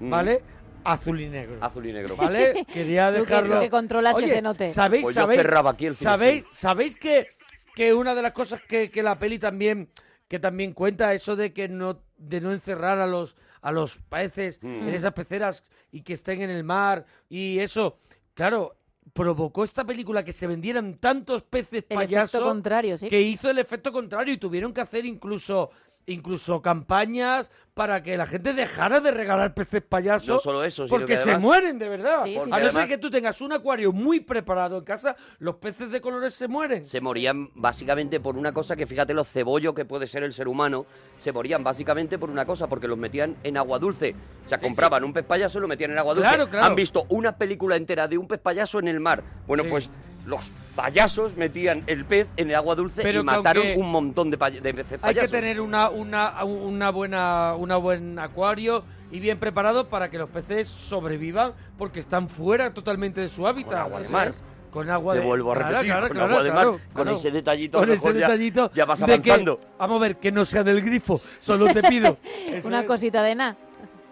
Mm. ¿vale? Azul y negro. Azul y negro. ¿Vale? Quería Tú que- dejarlo. tú que controlas que se note. ¿Sabéis, Pues yo sabéis, cerraba aquí el ¿sabéis, sabéis que, que una de las cosas que, que la peli también que también cuenta eso de que no de no encerrar a los a los peces Mm. en esas peceras y que estén en el mar y eso, claro, provocó esta película que se vendieran tantos peces El payasos efecto contrario, sí. que hizo el efecto contrario y tuvieron que hacer incluso incluso campañas para que la gente dejara de regalar peces payasos No solo eso, sino porque que se además- mueren de verdad Sí, sí, a no ser además- que tú tengas un acuario muy preparado en casa los peces de colores se mueren se morían básicamente por una cosa que fíjate lo cebollo que puede ser el ser humano, se morían básicamente por una cosa, porque los metían en agua dulce. O sea, compraban un pez payaso y lo metían en agua dulce. Claro, claro. Han visto una película entera de un pez payaso en el mar. Bueno, Sí. pues los payasos metían el pez en el agua dulce Pero y que mataron aunque un montón de, pay- de peces hay que payasos. tener una una una buena una buen acuario y bien preparado para que los peces sobrevivan porque están fuera totalmente de su hábitat Con agua de mar. con agua Te de... vuelvo a Claro, repetir, claro, con claro, agua de mar, claro, con claro. ese detallito, Con ese mejor ya- detallito ya vas de que- avanzando. vamos a ver, que no sea del grifo, solo te pido. Una es. cosita de nada.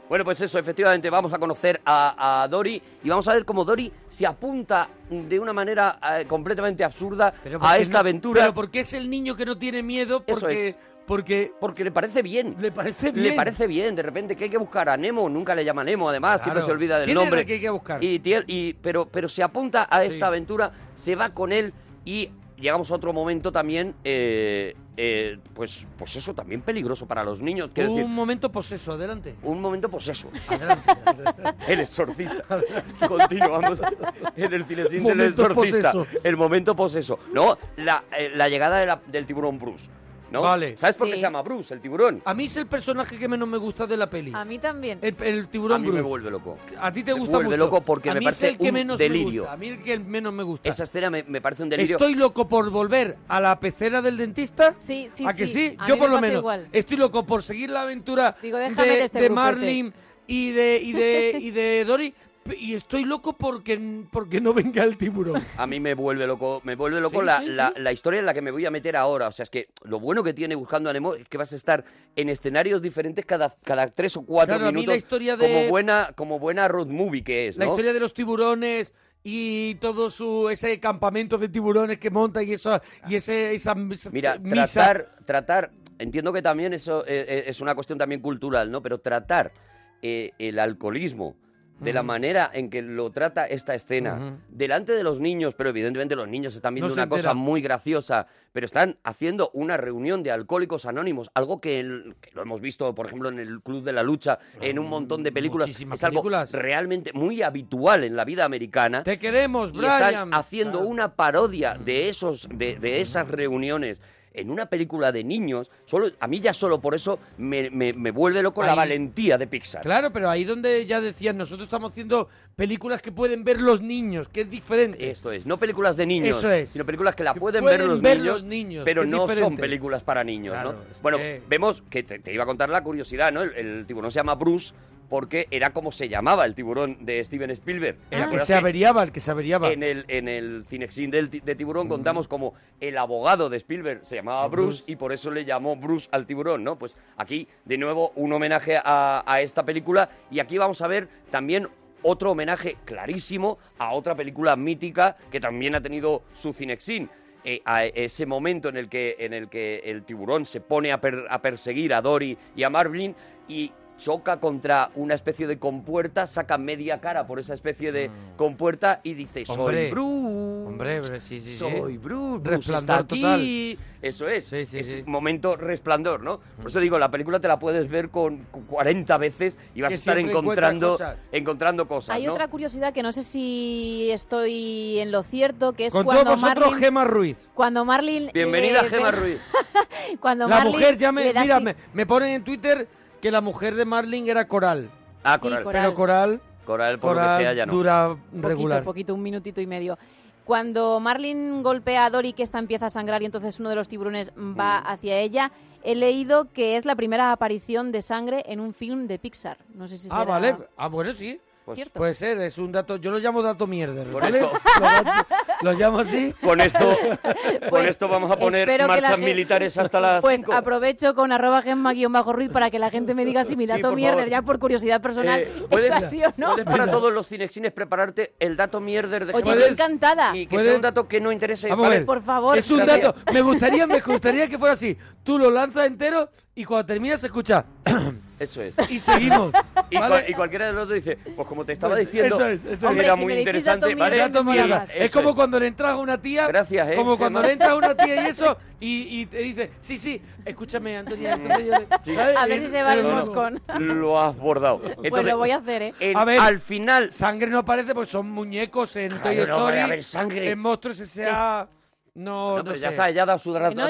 Bueno, pues eso, efectivamente, vamos a conocer a, a Dory y vamos a ver cómo Dory se apunta de una manera eh, completamente absurda a esta no- aventura. Pero porque es el niño que no tiene miedo, Eso porque... es. Porque, porque le parece bien. Le parece Le bien. parece bien, de repente que hay que buscar a Nemo, nunca le llama Nemo, además, siempre se olvida del ¿Quién era nombre. que hay que buscar? Y, pero, pero se apunta a esta Sí. aventura, se va con él y llegamos a otro momento también, eh, eh, pues, pues eso, también peligroso para los niños. Un decir, momento poseso, adelante. un momento poseso. el exorcista. Continuamos en el del exorcista. poseso. El momento poseso. No, la, eh, la llegada de la- del tiburón Bruce. ¿No? Vale. ¿Sabes por qué Sí. se llama Bruce, el tiburón? A mí es el personaje que menos me gusta de la peli. A mí también. El, el tiburón a mí Bruce. me vuelve loco. A ti te Me gusta vuelve mucho. loco porque a me mí parece es el que un menos delirio. Me gusta. A mí el que menos me gusta. Esa escena me, me parece un delirio. Estoy loco por volver a la pecera del dentista. Sí, sí, ¿A que sí. sí? A Yo mí por me lo pasa menos. igual. Estoy loco por seguir la aventura Digo, déjame de, de este de grupete. Marlin y de, y de y de Dory. Y estoy loco porque, porque no venga el tiburón. A mí me vuelve loco, me vuelve loco Sí, la, sí, la- sí. la historia en la que me voy a meter ahora. O sea, es que lo bueno que tiene Buscando a Nemo es que vas a estar en escenarios diferentes cada, cada tres o cuatro Claro, a mí minutos. la historia de- Como buena, como buena road movie que es, La historia de los tiburones y todo su ese campamento de tiburones que monta y eso y ese esa, Mira, misa. tratar, tratar, entiendo que también eso eh, eh, es una cuestión también cultural, ¿no? Pero tratar eh, el alcoholismo de la manera en que lo trata esta escena, delante de los niños, pero evidentemente los niños están viendo No una cosa muy graciosa, pero están haciendo una reunión de alcohólicos anónimos, algo que, el- que lo hemos visto, por ejemplo, en el Club de la Lucha, en un montón de películas, Muchísimas es algo películas. realmente muy habitual en la vida americana. Te queremos, Y Brian. están haciendo una parodia de esos, de, de esas reuniones en una película de niños. Solo, a mí ya solo por eso me, me- me vuelve loco la valentía de Pixar. Claro, pero ahí donde ya decían, nosotros estamos haciendo películas que pueden ver los niños, que es diferente. Esto es, no películas de niños, Eso es. sino películas que la pueden, pueden ver, los, ver niños, los niños, pero no son películas para niños, Claro, ¿no? Bueno, que- vemos que te, te iba a contar la curiosidad, ¿no? El, el tiburón se llama Bruce porque era como se llamaba el tiburón de Steven Spielberg. ¿Te El que se averiaba, el que se averiaba. En el, en el Cinexin de tiburón contamos como el abogado de Spielberg se llamaba Bruce, y por eso le llamó Bruce al tiburón, ¿no? Pues aquí, de nuevo, un homenaje a, a esta película y aquí vamos a ver también otro homenaje clarísimo a otra película mítica que también ha tenido su Cinexin. Eh, a ese momento en el que en el que el tiburón se pone a, per- a perseguir a Dory y a Marvin y choca contra una especie de compuerta, saca media cara por esa especie de compuerta y dice, soy Mm. Hombre, Bruce. hombre, hombre, sí, sí, sí. Soy Bruce. Bruce Resplandor está aquí. total. Eso es. Sí, sí, es sí. momento resplandor, ¿no? Por eso digo, la película te la puedes ver con cu- 40 veces y vas Que a estar encontrando cosas. encontrando cosas, Hay ¿no? otra curiosidad que no sé si estoy en lo cierto, que es Con cuando todos vosotros, Marlin... Gema Ruiz. Cuando Marlin... Bienvenida, le- Gema Ruiz. Cuando La Marlin mujer, ya me, mira, me, me ponen en Twitter que la mujer de Marlin era Coral. Ah, Sí, Coral. Pero Coral, Coral, por lo Coral que sea, ya no. dura Poquito, regular. poquito, un minutito y medio. Cuando Marlin golpea a Dory, que esta empieza a sangrar y entonces uno de los tiburones va Mm. hacia ella, he leído que es la primera aparición de sangre en un film de Pixar. No sé si Ah, será- vale. Ah, bueno, sí. Pues, Cierto. Puede ser, es un dato. Yo lo llamo dato mierder, Con ¿vale? esto- Lo, dato- lo llamo así. con esto, con Pues, esto vamos a poner marchas militares hasta las Pues 5. aprovecho con arroba gemma-ruiz para que la gente me diga si mi Sí, dato por mierder, favor. ya por curiosidad personal, Eh, ¿puedes, es así o no. puedes para todos los cinexines prepararte el dato mierder de Oye, yo Ruiz? encantada. Y que ¿Puedes? sea un dato que no interese. Vamos a ver. Por favor. Es un dato. Me gustaría, me gustaría que fuera así. Tú lo lanzas entero y cuando terminas se escucha. Eso es. y seguimos. Y, ¿vale? cua- y cualquiera de los dos dice, pues como te estaba diciendo, Eso es, eso es. Hombre, era si muy interesante, ¿vale? Es Eso como cuando le entras a una tía. Gracias, eh, Como cuando le entras a una tía y eso. Y, y te dice, sí, sí, escúchame, Antonia. entonces yo le- ¿sabes? A ver si se va el No, no, no. moscón. Lo has bordado. Pues Entonces, lo voy a hacer, ¿eh? en- A ver. al final, Sangre no aparece porque son muñecos en Toy Claro, no, Story. a ver, sangre. En Monstruos S.A. No, No, no, pero sé. ya está, ya ha dado su dato, no,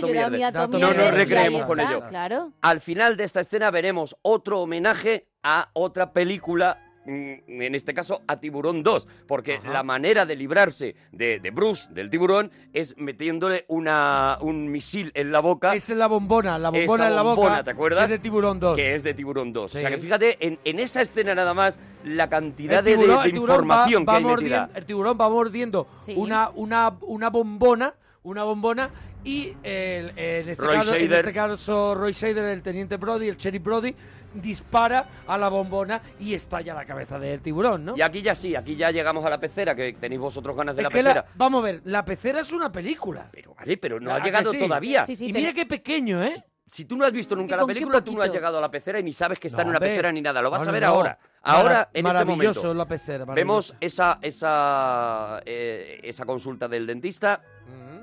dato No nos recreemos con ello. Claro. Al final de esta escena veremos otro homenaje a otra película mm, en este caso, a Tiburón 2, porque la manera de librarse de, de Bruce, del tiburón, es metiéndole una, un misil en la boca. Esa es la bombona, la bombona Esa en la bombona, boca. ¿te acuerdas? Es de Tiburón 2. Que es de Tiburón 2. O sea Sí. que fíjate, en, en esa escena nada más, la cantidad de, de- tiburón- de tiburón información va- va que hay mordiendo- metida. El tiburón va mordiendo Sí. una, una, una bombona, una bombona, y el- en, este Roy caso, en este caso Roy Scheider, el teniente Brody, el sheriff Brody, dispara a la bombona y estalla la cabeza del tiburón, ¿no? Y aquí ya sí, aquí ya llegamos a la pecera, que tenéis vosotros ganas de Es la que la- pecera. vamos a ver, la pecera es una película. Pero vale, pero no ¿A ha llegado sí? todavía. Sí, sí, y te- mira qué pequeño, ¿eh? Si tú no has visto nunca la película, tú no has llegado a la pecera y ni sabes que está en una pecera ni nada. Lo vas No, a ver no, ahora. Ahora, Mara- en este maravilloso momento. la pecera, Vemos esa, esa, eh, esa consulta del dentista.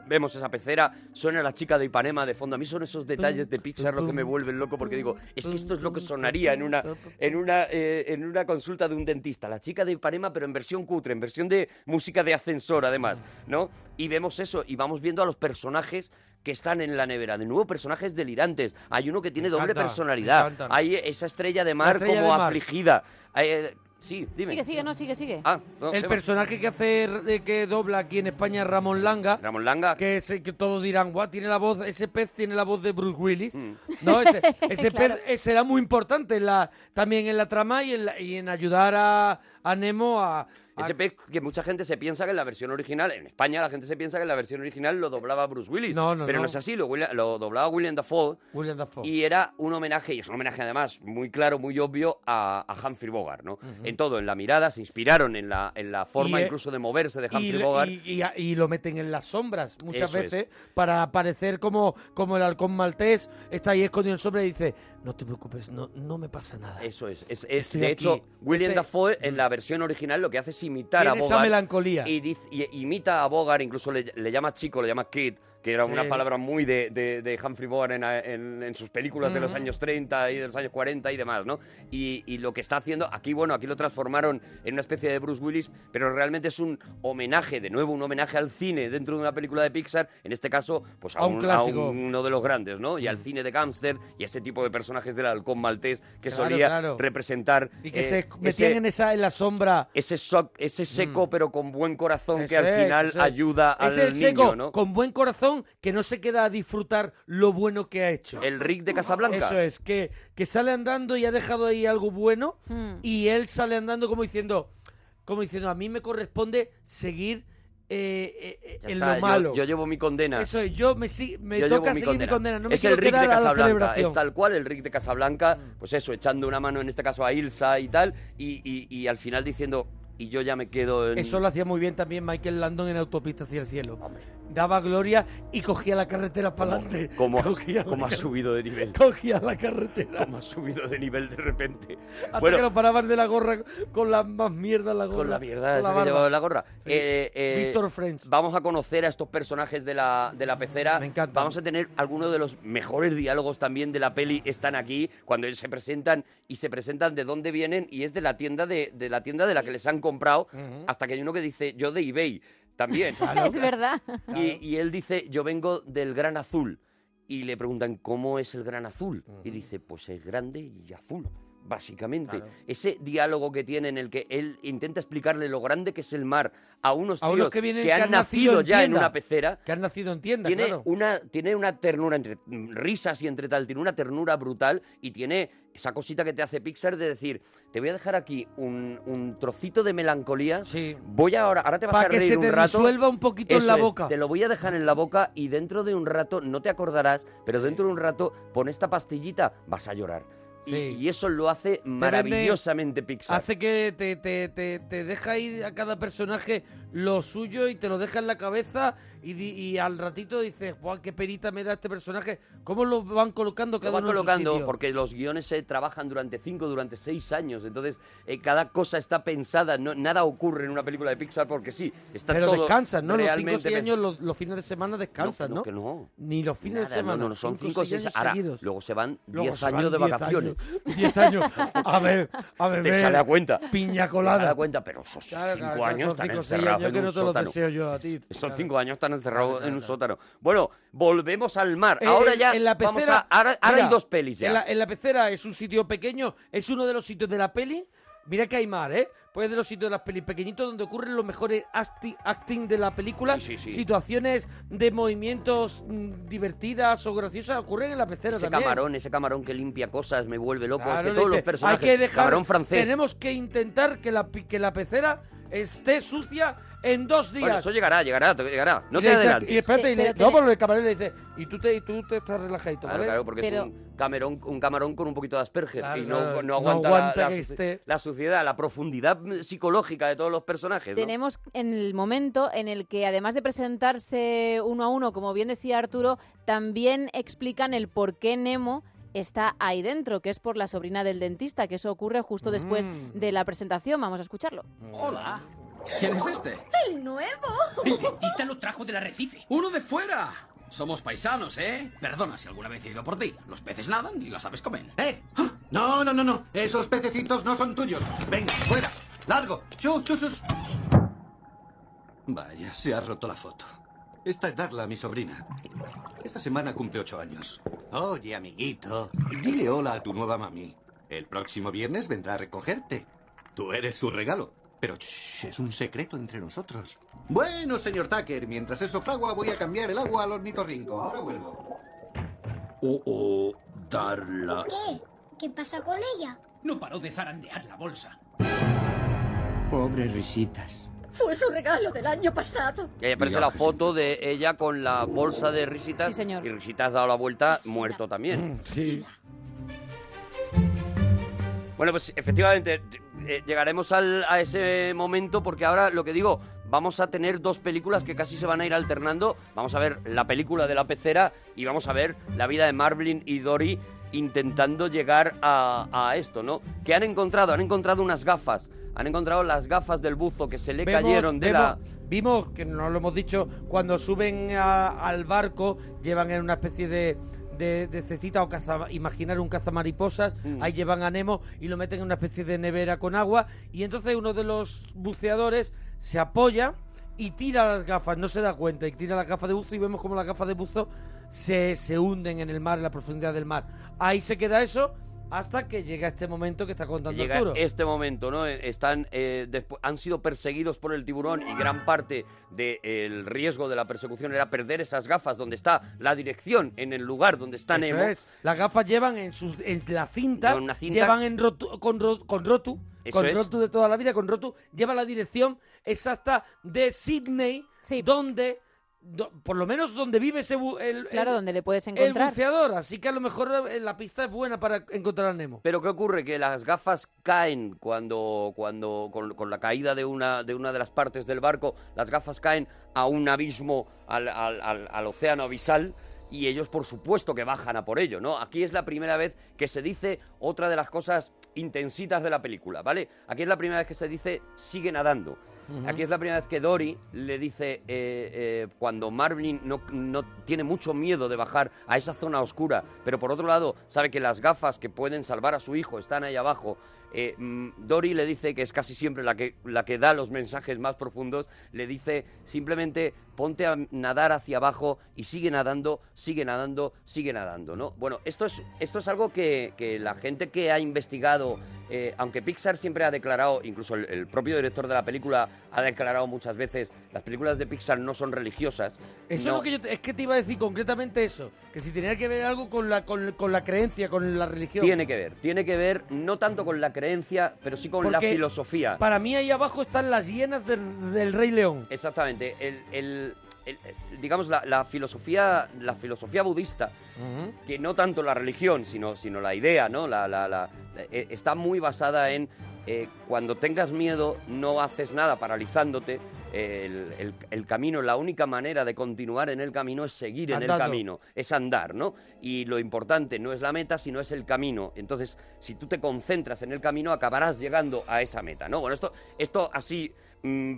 Vemos esa pecera, suena la chica de Ipanema de fondo. A mí son esos detalles de Pixar lo que me vuelven loco porque digo, es que esto es lo que sonaría en una, en una, eh, en una consulta de un dentista. La chica de Ipanema, pero en versión cutre, en versión de música de ascensor además, ¿no? Y vemos eso y vamos viendo a los personajes que están en la nevera. De nuevo, personajes delirantes. Hay uno que tiene doble encanta, personalidad. Hay esa estrella de mar estrella como de mar. afligida. Eh, sí, dime. Sigue, sigue, no, sigue, sigue. Ah, no, El personaje que hace eh, que dobla aquí en España es Ramón Langa. Ramón Langa. Que, es, que todos dirán, guau, tiene la voz, ese pez tiene la voz de Bruce Willis. Mm. No, ese, ese Claro. pez eh, será muy importante en la, también en la trama y en, la- y en ayudar a, a Nemo a... a- Ese pez que mucha gente se piensa que en la versión original, en España la gente se piensa que en la versión original lo doblaba Bruce Willis. No, no, pero no, no. es así, lo, doblaba William Dafoe. William Dafoe. Y era un homenaje, y es un homenaje además muy claro, muy obvio, a, a Humphrey Bogart, ¿no? En todo, en la mirada, se inspiraron en la, en la forma Y, eh, incluso de moverse de Humphrey y, Bogart. y- lo meten en las sombras muchas Eso es. veces para parecer como, como el halcón maltés está ahí escondido en sombra y dice no te preocupes no, no me pasa nada Eso es. es, es- de aquí. hecho, William Ese- Dafoe en la versión original lo que hace es imitar a Tiene esa Bogart. melancolía. Y, dice- y- imita a Bogart, incluso le, le llama chico, le llama kid, que era Sí. una palabra muy de, de- de Humphrey Bogart en, en- en sus películas de los años 30 y de los años 40 y demás, ¿no? Y, y lo que está haciendo, aquí, bueno, aquí lo transformaron en una especie de Bruce Willis, pero realmente es un homenaje, de nuevo, un homenaje al cine dentro de una película de Pixar, en este caso, pues a, A un un- clásico. uno de los grandes, ¿no? Y al cine de gángster y ese tipo de personajes del halcón maltés que Claro, solía claro. representar y que eh, se metían ese- en esa en la sombra ese, so- ese seco pero con buen corazón que Eso al final es. ayuda al es el niño, seco ¿no? con buen corazón que no se queda a disfrutar lo bueno que ha hecho El Rick de Casablanca. Eso es, que, que sale andando y ha dejado ahí algo bueno Hmm. y él sale andando como diciendo, como diciendo, a mí me corresponde seguir eh, eh, Ya en está, lo malo. Yo, yo llevo mi condena. Eso es, yo me, si- me Yo toca llevo mi seguir mi condena, no me es el Rick de Casablanca, es tal cual el Rick de Casablanca, pues eso, echando una mano en este caso a Ilsa y tal, y, y- y al final diciendo, y yo ya me quedo en... Eso lo hacía muy bien también Michael Landon en Autopista hacia el cielo. Daba gloria y cogía la carretera para adelante. ¿Cómo, has- la cómo subido de nivel? Cogía la carretera. ¿Cómo has subido de nivel de repente? Hasta Bueno, que lo paraban de la gorra con la más mierda en la gorra. Con la mierda con que barba. llevaba la gorra. Sí. Eh, eh, Víctor French. Vamos a conocer a estos personajes de la, de la pecera. Me encanta. Vamos a tener algunos de los mejores diálogos también de la peli. Están aquí cuando ellos se presentan y se presentan de dónde vienen y es de la tienda de, de la tienda de la que les han comprado. Ujú. Hasta que hay uno que dice yo de eBay también. Es verdad. Y, y él dice, yo vengo del Gran Azul. Y le preguntan, ¿cómo es el Gran Azul? Y dice, pues es grande y azul, básicamente. Claro. Ese diálogo que tiene en el que él intenta explicarle lo grande que es el mar a unos A tíos unos que vienen han, nacido en ya en una pecera. Que han nacido en tienda, Tiene, claro. una, tiene una ternura, entre mm, risas y entre tal, tiene una ternura brutal y tiene esa cosita que te hace Pixar de decir, te voy a dejar aquí un, un trocito de melancolía, voy ahora, ahora te vas Pa' a que reír se un te rato. disuelva un poquito en la es, boca. te lo voy a dejar en la boca y dentro de un rato, no te acordarás, pero dentro de un rato, pon esta pastillita, vas a llorar. Y- eso lo hace maravillosamente Pixar. Hace que te, te, te, te deja ir a cada personaje lo suyo y te lo deja en la cabeza y, y al ratito dices, ¡guau, qué perita me da este personaje! ¿Cómo lo van colocando Lo cada van uno en su colocando sitio? porque los guiones se trabajan durante cinco, durante seis años. Entonces, eh, cada cosa está pensada. No, nada ocurre en una película de Pixar porque sí. Está Pero todo descansan, ¿no? Los 5 o realmente 6 pens- años, los, los fines de semana descansan, no, ¿no? que no. Ni los fines de Nada, semana. No, no, son cinco o 5 o seis 6 años Ahora, seguidos. luego se van Luego 10 se van años de 10 vacaciones. años, 10 años. A ver, a ver. Te sale a cuenta. Piña Te colada. sale a cuenta, pero esos Claro, 5 claro, años están cinco que no te sótano. deseo yo a ti. Esos Claro. 5 años están encerrados en un sótano. Bueno, volvemos al mar. Eh, ahora ya en la vamos pecera, a... Ahora, ahora mira, hay dos pelis ya. En la, en la pecera es un sitio pequeño, es uno de los sitios de la peli mira que hay mar, ¿eh? Pues de los sitios de las pelis pequeñitos donde ocurren los mejores acti- acting de la película. Sí, sí, sí. Situaciones de movimientos mm, divertidas o graciosas ocurren en la pecera Ese también. camarón, ese camarón que limpia cosas, me vuelve loco. Claro, es que todos los personajes. Hay que dejar. Camarón francés. Tenemos que intentar que la, que la pecera esté sucia en dos días. Bueno, eso llegará, llegará, llegará. No Y te le dice- adelantes. Y espérate, y le- no, pero el camarero le dice, y tú te, y tú te estás relajadito, Claro, ¿vale? claro, porque Pero- es un camarón, un camarón con un poquito de Asperger Claro, y no, claro, no no aguanta, la- aguanta suciedad, la profundidad psicológica de todos los personajes. ¿no? Tenemos en el momento en el que, además de presentarse uno a uno, como bien decía Arturo, también explican el por qué Nemo está ahí dentro, que es por la sobrina del dentista, que eso ocurre justo después Mm. de la presentación. Vamos a escucharlo. Hola. ¿Quién es este? ¡El nuevo! El dentista lo trajo del arrecife. ¡Uno de fuera! Somos paisanos, ¿eh? Perdona si alguna vez he ido por ti. Los peces nadan y las aves comen. ¡Eh! No, no, no, no. Esos pececitos no son tuyos. Venga, fuera. Largo. Chus, chus, chus. Vaya, se ha roto la foto. Esta es Darla, mi sobrina. Esta semana cumple ocho años. Oye, amiguito, dile hola a tu nueva mami. El próximo viernes vendrá a recogerte. Tú eres su regalo. Pero shh, es un secreto entre nosotros. Bueno, señor Tucker, mientras eso fragua voy a cambiar el agua al ornitorrinco. Ahora vuelvo. Oh, oh, Darla. ¿Qué? ¿Qué pasa con ella? No paró de zarandear la bolsa. Pobre risitas. Fue su regalo del año pasado. Y ahí aparece la foto de ella con la bolsa de risitas. Sí, señor. Y risitas ha dado la vuelta, muerto también. Sí. Bueno, pues efectivamente, eh, llegaremos al- a ese momento porque ahora lo que digo, vamos a tener dos películas que casi se van a ir alternando. Vamos a ver la película de la pecera y vamos a ver la vida de Marvin y Dory intentando llegar a, a esto, ¿no? Que han encontrado, han encontrado unas gafas. Han encontrado las gafas del buzo que se le Vemos- cayeron de vemos- la... Vimos, que no lo hemos dicho, cuando suben a- al barco, llevan en una especie de, de, de cestita o caza, imaginar un cazamariposas, Mm. ahí llevan a Nemo y lo meten en una especie de nevera con agua, y entonces uno de los buceadores se apoya y tira las gafas, no se da cuenta, y tira las gafas de buzo y vemos como las gafas de buzo se, se hunden en el mar, en la profundidad del mar. Ahí se queda eso hasta que llega este momento que está contando llega Arturo. este momento, ¿no? Eh, Están, eh, han sido perseguidos por el tiburón y gran parte del riesgo de la persecución era perder esas gafas donde está la dirección, en el lugar donde está Eso Nemo. es. Las gafas llevan en, su, en la cinta, Llevan una cinta. llevan en rotu- con, ro- con rotu, Eso con es. rotu de toda la vida, con rotu, lleva la dirección exacta de Sydney, donde, do- por lo menos donde vive ese bu- el, Claro, el- donde le puedes el encontrar. buceador. Así que a lo mejor eh, la pista es buena para encontrar a Nemo. Pero ¿qué ocurre? Que las gafas caen cuando, cuando con, con la caída de una, de una de las partes del barco, las gafas caen a un abismo, al, al- al- al océano abisal, y ellos por supuesto que bajan a por ello, ¿no? Aquí es la primera vez que se dice otra de las cosas intensitas de la película, ¿vale? Aquí es la primera vez que se dice sigue nadando. Aquí es la primera vez que Dory le dice, eh, eh, cuando Marvin no, no tiene mucho miedo de bajar a esa zona oscura, pero por otro lado sabe que las gafas que pueden salvar a su hijo están ahí abajo, eh, mm, Dory le dice, que es casi siempre la que, la que da los mensajes más profundos, le dice simplemente ponte a nadar hacia abajo y sigue nadando, sigue nadando, sigue nadando, ¿no? Bueno, esto es, esto es algo que, que la gente que ha investigado, eh, aunque Pixar siempre ha declarado, incluso el, el propio director de la película ha declarado muchas veces, las películas de Pixar no son religiosas. Eso no- es lo que yo te- es que te iba a decir concretamente eso, que si tenía que ver algo con la con, con la creencia, con la religión. Tiene que ver, tiene que ver no tanto con la creencia, pero sí con la filosofía. Para mí ahí abajo están las hienas del, del Rey León. Exactamente, el, el- el- digamos la, la filosofía, la filosofía budista, que no tanto la religión, sino, sino la idea, ¿no? La, la- la- eh, está muy basada en eh, cuando tengas miedo no haces nada paralizándote. eh, El, el- el camino, la única manera de continuar en el camino es seguir en el camino, es andar, ¿no? Y lo importante no es la meta, sino es el camino. Entonces, si tú te concentras en el camino, acabarás llegando a esa meta, ¿no? Bueno, esto, esto así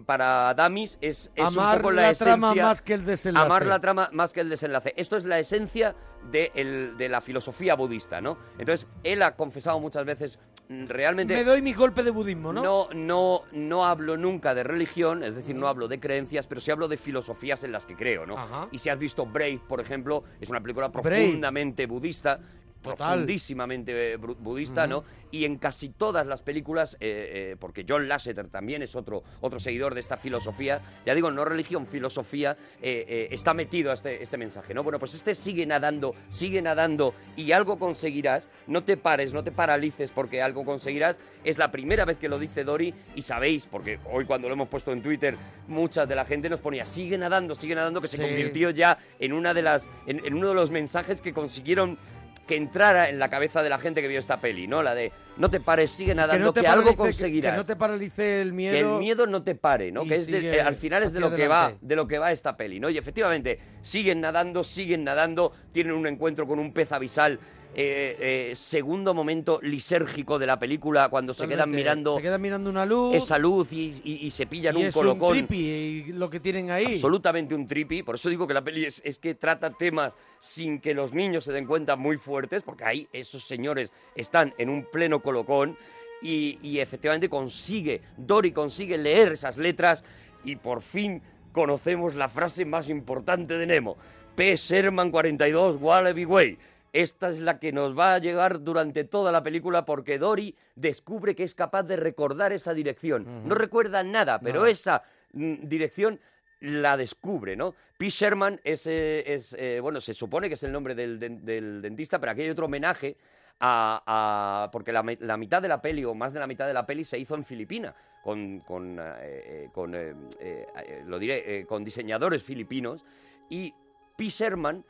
para Damis es, es Amar un poco la, la esencia. trama más que el desenlace. Amar la trama más que el desenlace. Esto es la esencia de, el- de la filosofía budista, ¿no? Entonces, él ha confesado muchas veces, mm, realmente... Me doy mi golpe de budismo, ¿no? No, no, no hablo nunca de religión, es decir, no hablo de creencias, pero sí hablo de filosofías en las que creo, ¿no? Ajá. Y si has visto Brave, por ejemplo, es una película Brave. profundamente budista. Total. profundísimamente eh, budista, ¿no? Y en casi todas las películas, eh, eh, porque John Lasseter también es otro, otro seguidor de esta filosofía, ya digo, no religión, filosofía, eh, está metido a este, este mensaje, ¿no? Bueno, pues este sigue nadando, sigue nadando y algo conseguirás, no te pares, no te paralices porque algo conseguirás, es la primera vez que lo dice Dory y sabéis, porque hoy cuando lo hemos puesto en Twitter, mucha de la gente nos ponía, sigue nadando, sigue nadando, que se Sí. convirtió ya en una de las, en, en uno de los mensajes que consiguieron que entrara en la cabeza de la gente que vio esta peli, ¿no? La de no te pares, sigue nadando, que, algo paralice- conseguirás. Que, no te paralice el miedo. Que el miedo no te pare, ¿no? Que es de- al final es de lo que va, de lo que va esta peli, ¿no? Y efectivamente siguen nadando, siguen nadando, tienen un encuentro con un pez abisal. Eh, eh, segundo momento lisérgico de la película cuando se quedan mirando Se quedan mirando una luz. esa luz y, y- y se pillan y un es colocón. un trippy y lo que tienen ahí. Absolutamente un trippy, por eso digo que la peli es, es que trata temas sin que los niños se den cuenta muy fuertes, porque ahí esos señores están en un pleno colocón y, y efectivamente consigue, Dory consigue leer esas letras y por fin conocemos la frase más importante de Nemo. P. Sherman 42, Wallaby Way. Esta es la que nos va a llegar durante toda la película porque Dory descubre que es capaz de recordar esa dirección. No recuerda nada, pero esa mm, dirección la descubre, ¿no? P. Sherman es, eh, es, eh, bueno, se supone que es el nombre del, den- del dentista, pero aquí hay otro homenaje a, a- porque la, mi- la mitad de la peli, o más de la mitad de la peli, se hizo en Filipina, con, con, eh, con, lo diré, con diseñadores filipinos, y P. Sherman,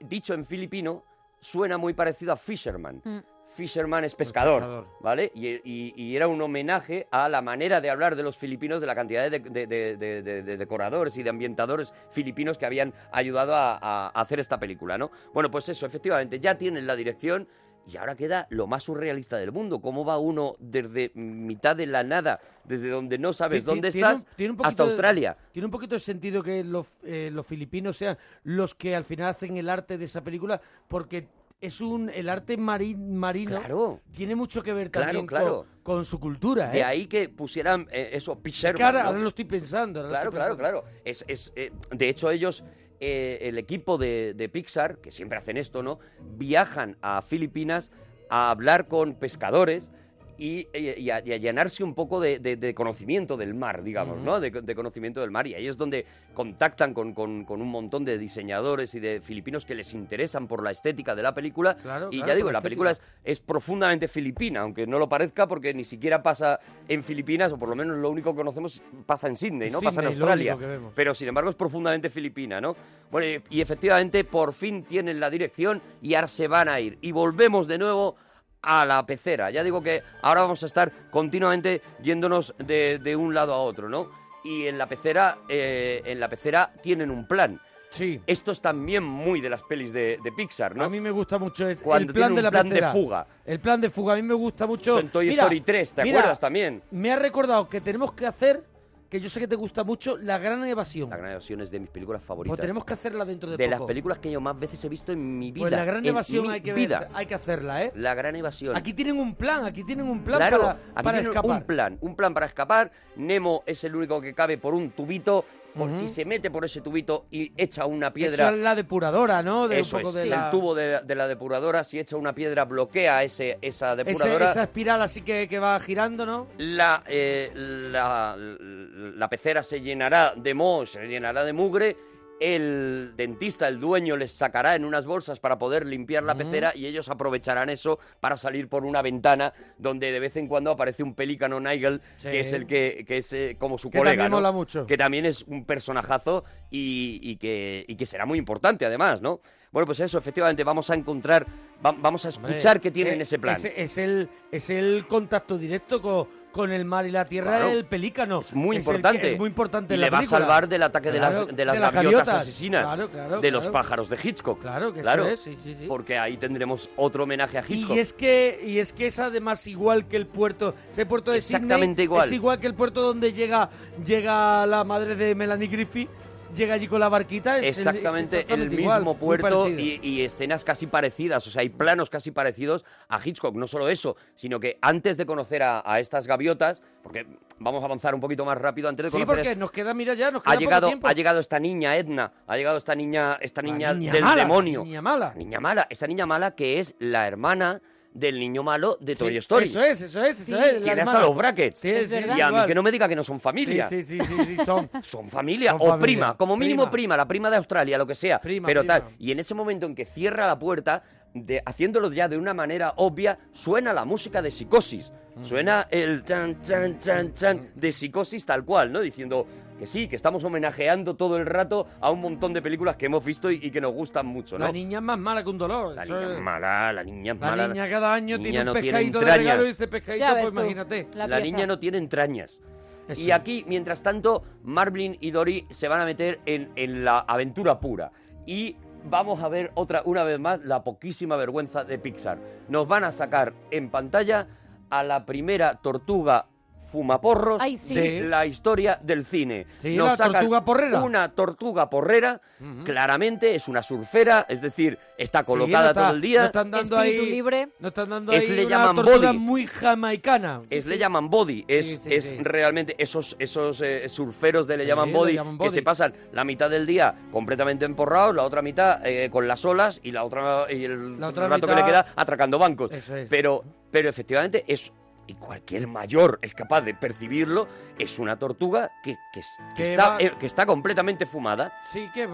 dicho en filipino, suena muy parecido a Fisherman. Mm. Fisherman es pescador, pescador. ¿vale? Y, y- y era un homenaje a la manera de hablar de los filipinos, de la cantidad de, de- de- de- de- de decoradores y de ambientadores filipinos que habían ayudado a, a- a hacer esta película, ¿no? Bueno, pues eso, efectivamente, ya tienen la dirección y ahora queda lo más surrealista del mundo. ¿Cómo va uno desde mitad de la nada, desde donde no sabes dónde tiene estás, tiene hasta de- Australia? tiene un poquito de sentido que los, eh, los filipinos sean los que al final hacen el arte de esa película, porque es un el arte mari- marino Claro. tiene mucho que ver Claro, también claro. Con, con su cultura. De ¿eh? ahí que pusieran eh, eso, P. Es Sherman, que ahora, ¿no? ahora lo estoy pensando. ahora lo Claro, claro, claro. Es, es, eh, de hecho, ellos, eh, el equipo de, de Pixar, que siempre hacen esto, ¿no? Viajan a Filipinas a hablar con pescadores y, a, y a llenarse un poco de, de- de conocimiento del mar, digamos, ¿no? De, de conocimiento del mar. Y ahí es donde contactan con, con- con un montón de diseñadores y de filipinos que les interesan por la estética de la película. Claro, y claro, ya digo, la la película es, profundamente filipina, aunque no lo parezca, porque ni siquiera pasa en Filipinas, o por lo menos lo único que conocemos pasa en Sydney, ¿no? pasa en Australia. Pero sin embargo es profundamente filipina, ¿no? Bueno, y, y efectivamente por fin tienen la dirección y ahora se van a ir. Y volvemos de nuevo a la pecera. Ya digo que ahora vamos a estar continuamente yéndonos de, de un lado a otro, ¿no? Y en la pecera, eh, en la pecera tienen un plan. Sí. Esto es también muy de las pelis de, de Pixar, ¿no? A mí me gusta mucho es Cuando el plan tiene de un la plan de fuga. El plan de fuga a mí me gusta mucho. En Toy Mira, Story 3, ¿te mira, acuerdas también? Me ha recordado que tenemos que hacer, que yo sé que te gusta mucho, la gran evasión. La Gran Evasión es de mis películas favoritas. Pues tenemos que hacerla dentro de, de las películas que yo más veces he visto en mi vida. Pues la gran evasión hay que vida. ver, hay que hacerla, ¿eh? La gran evasión. Aquí tienen un plan, aquí tienen un plan claro, para, aquí para tienen escapar. un plan, un plan para escapar. Nemo es el único que cabe por un tubito. Por si se mete por ese tubito y echa una piedra. es la depuradora, ¿no? De Eso un poco es, de la... el tubo de, de la depuradora, si echa una piedra, bloquea ese, esa Ese- depuradora. esa espiral así que, que va girando, ¿no? La, eh, la, la pecera se llenará de moho, se llenará de mugre. El dentista, el dueño, les sacará en unas bolsas para poder limpiar la Ujú. pecera y ellos aprovecharán eso para salir por una ventana donde de vez en cuando aparece un pelícano Nigel, Sí. que es el que, que es eh, como su Que colega, también ¿no? mola mucho. Que también es un personajazo y, y que, y que será muy importante además, ¿no? Bueno, pues eso, efectivamente, vamos a encontrar, va- vamos a escuchar Hombre, que tienen eh, ese plan. Es, es el, es el contacto directo con, con el mar y la tierra Claro. el pelícano. Es muy que- importante. es muy importante Y le va a salvar del ataque de Claro, las, de las de las gaviotas, gaviotas. asesinas, Claro, de los pájaros de Hitchcock. Claro, que claro, eso es, sí, sí, sí. Porque ahí tendremos otro homenaje a Hitchcock. Y es que y es que es además igual que el puerto, ese puerto de Sydney Exactamente igual. es igual que el puerto donde llega llega la madre de Melanie Griffith llega allí con la barquita. Es el- es exactamente el exactamente mismo igual, muy puerto y, y escenas casi parecidas, o sea, hay planos casi parecidos a Hitchcock. No solo eso, sino que antes de conocer a, a estas gaviotas, porque vamos a avanzar un poquito más rápido, antes de Sí, conocer porque nos queda, mira ya, nos queda ha poco llegado, tiempo. ha llegado esta niña Edna, ha llegado esta niña, esta niña, niña del mala, demonio. niña mala. Niña mala, esa niña mala que es la hermana del niño malo de Toy Story. Eso es, eso es, eso Sí. es. Tiene hasta los brackets. Sí, sí, y a mí igual. que no me diga que no son familia. Sí, sí, sí, sí, sí, son. son familia Son o familia. prima, como mínimo prima. Prima. la prima de Australia, lo que sea. Prima, pero prima. tal. Y en ese momento en que cierra la puerta, de, haciéndolo ya de una manera obvia, suena la música de psicosis. Suena el chan, chan, chan, chan de psicosis tal cual, ¿no? Diciendo que sí, que estamos homenajeando todo el rato a un montón de películas que hemos visto y, y que nos gustan mucho, ¿no? La niña es más mala que un dolor. La niña es- mala, la niña es La mala. niña cada año niña tiene un no tiene de regalo y dice pescadito, Ya pues tú, imagínate. la La, niña no tiene entrañas. Eso. Y aquí, mientras tanto, Marvin y Dory se van a meter en, en la aventura pura. Y vamos a ver otra, una vez más la poquísima vergüenza de Pixar. Nos van a sacar en pantalla a la primera tortuga fumaporros Ay, sí. de la historia del cine. Sí, Nos la sacan tortuga porrera. Una tortuga porrera, claramente es una surfera, es decir, está Sí, colocada no está- todo el día. No están dando Espíritu ahí, libre. No están dando Es ahí le una llaman tortuga body. muy jamaicana. es le llaman body, es, Sí, sí, es sí. realmente esos, esos eh, surferos de le Sí, llaman le body, que se pasan la mitad del día completamente emporrados, la otra mitad eh, con las olas y la otra y el La otra rato que le queda atracando bancos. Eso es. Pero, pero efectivamente es y cualquier mayor es capaz de percibirlo, es una tortuga que, que es- que Que está, va- eh, que está completamente fumada Sí, que,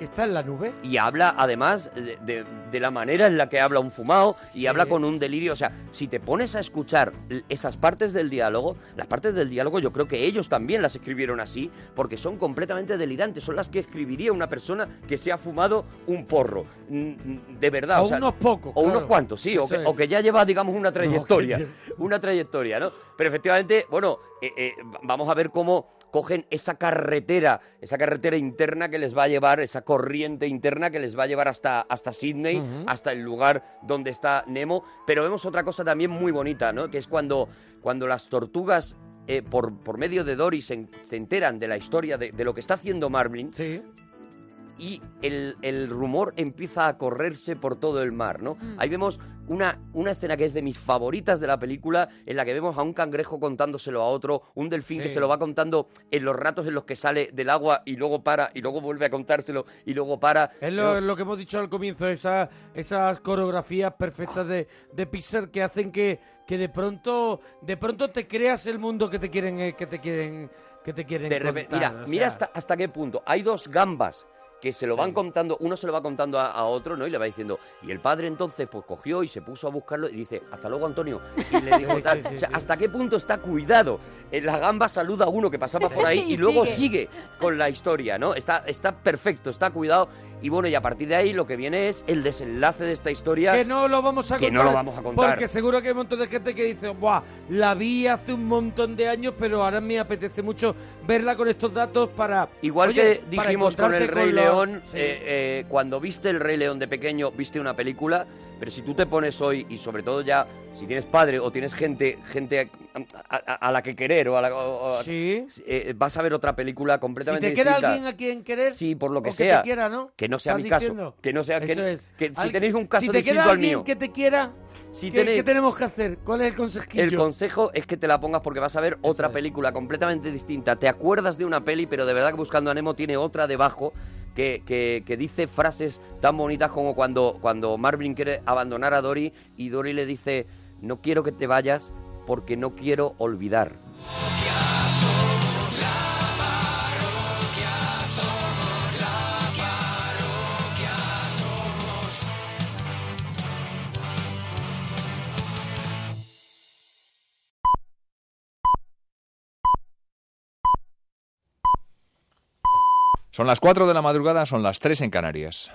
está en la nube. y habla además de, de- de la manera en la que habla un fumado y habla con un delirio. O sea, si te pones a escuchar esas partes del diálogo, las partes del diálogo yo creo que ellos también las escribieron así porque son completamente delirantes. Son las que escribiría una persona que se ha fumado un porro. Mm, mm, De verdad. O sea, unos pocos, O unos cuantos, sí. O que, o que ya lleva, digamos, una trayectoria. que Una trayectoria, ¿no? Pero efectivamente, bueno, eh, eh, vamos a ver cómo cogen esa carretera, esa carretera interna que les va a llevar, esa corriente interna que les va a llevar hasta, hasta Sydney, hasta el lugar donde está Nemo. Pero vemos otra cosa también muy bonita, ¿no? Que es cuando, cuando las tortugas, eh, por, por medio de Dory, se, se enteran de la historia de, de lo que está haciendo Marvin. Y el, el rumor empieza a correrse por todo el mar, ¿no? Mm. Ahí vemos una, una escena que es de mis favoritas de la película, en la que vemos a un cangrejo contándoselo a otro, un delfín que se lo va contando en los ratos en los que sale del agua y luego para, y luego vuelve a contárselo y luego para. Es lo, lo que hemos dicho al comienzo, esa- esas coreografías perfectas de, de Pixar que hacen que, que de pronto de pronto te creas el mundo que te quieren eh, que te quieren que te quieren De contar, mira, o mira hasta, hasta qué punto. Hay dos gambas que se lo van contando, uno se lo va contando a, a otro, ¿no? Y le va diciendo, y el padre entonces pues cogió y se puso a buscarlo y dice, hasta luego Antonio. Y le dijo Sí, tal. sí, sí, o sea, sí. hasta qué punto está cuidado. La gamba saluda a uno que pasaba por ahí y, Y luego sigue. sigue con la historia, ¿no? Está, está perfecto, está cuidado. Y bueno, y a partir de ahí lo que viene es el desenlace de esta historia. que no lo vamos a que contar no lo vamos a contar. porque seguro que hay un montón de gente que dice Buah, la vi hace un montón de años pero ahora me apetece mucho verla con estos datos para Igual oye, que dijimos con el Rey León, Sí. eh, eh, cuando viste el Rey León de pequeño, viste una película, pero si tú te pones hoy, y sobre todo ya, si tienes padre o tienes gente gente a, a- a la que querer, o a la, o- o- eh, vas a ver otra película si completamente te queda distinta. alguien a quien querer Sí, por lo que o sea. te quiera, ¿no? Que no sea mi caso. diciendo. Que no sea que, Eso es. que si Al- tenéis un caso si te distinto queda al alguien mío. que te quiera Si ¿qué, tenéis- qué tenemos que hacer? ¿cuál es el consejillo? El consejo es que te la pongas porque vas a ver otra película completamente distinta. Te acuerdas de una peli, pero de verdad que Buscando a Nemo tiene otra debajo que, que- dice frases tan bonitas como cuando, cuando Marvin quiere abandonar a Dory y Dory le dice, no quiero que te vayas porque no quiero olvidar. Son las 4 de la madrugada, son las 3 en Canarias.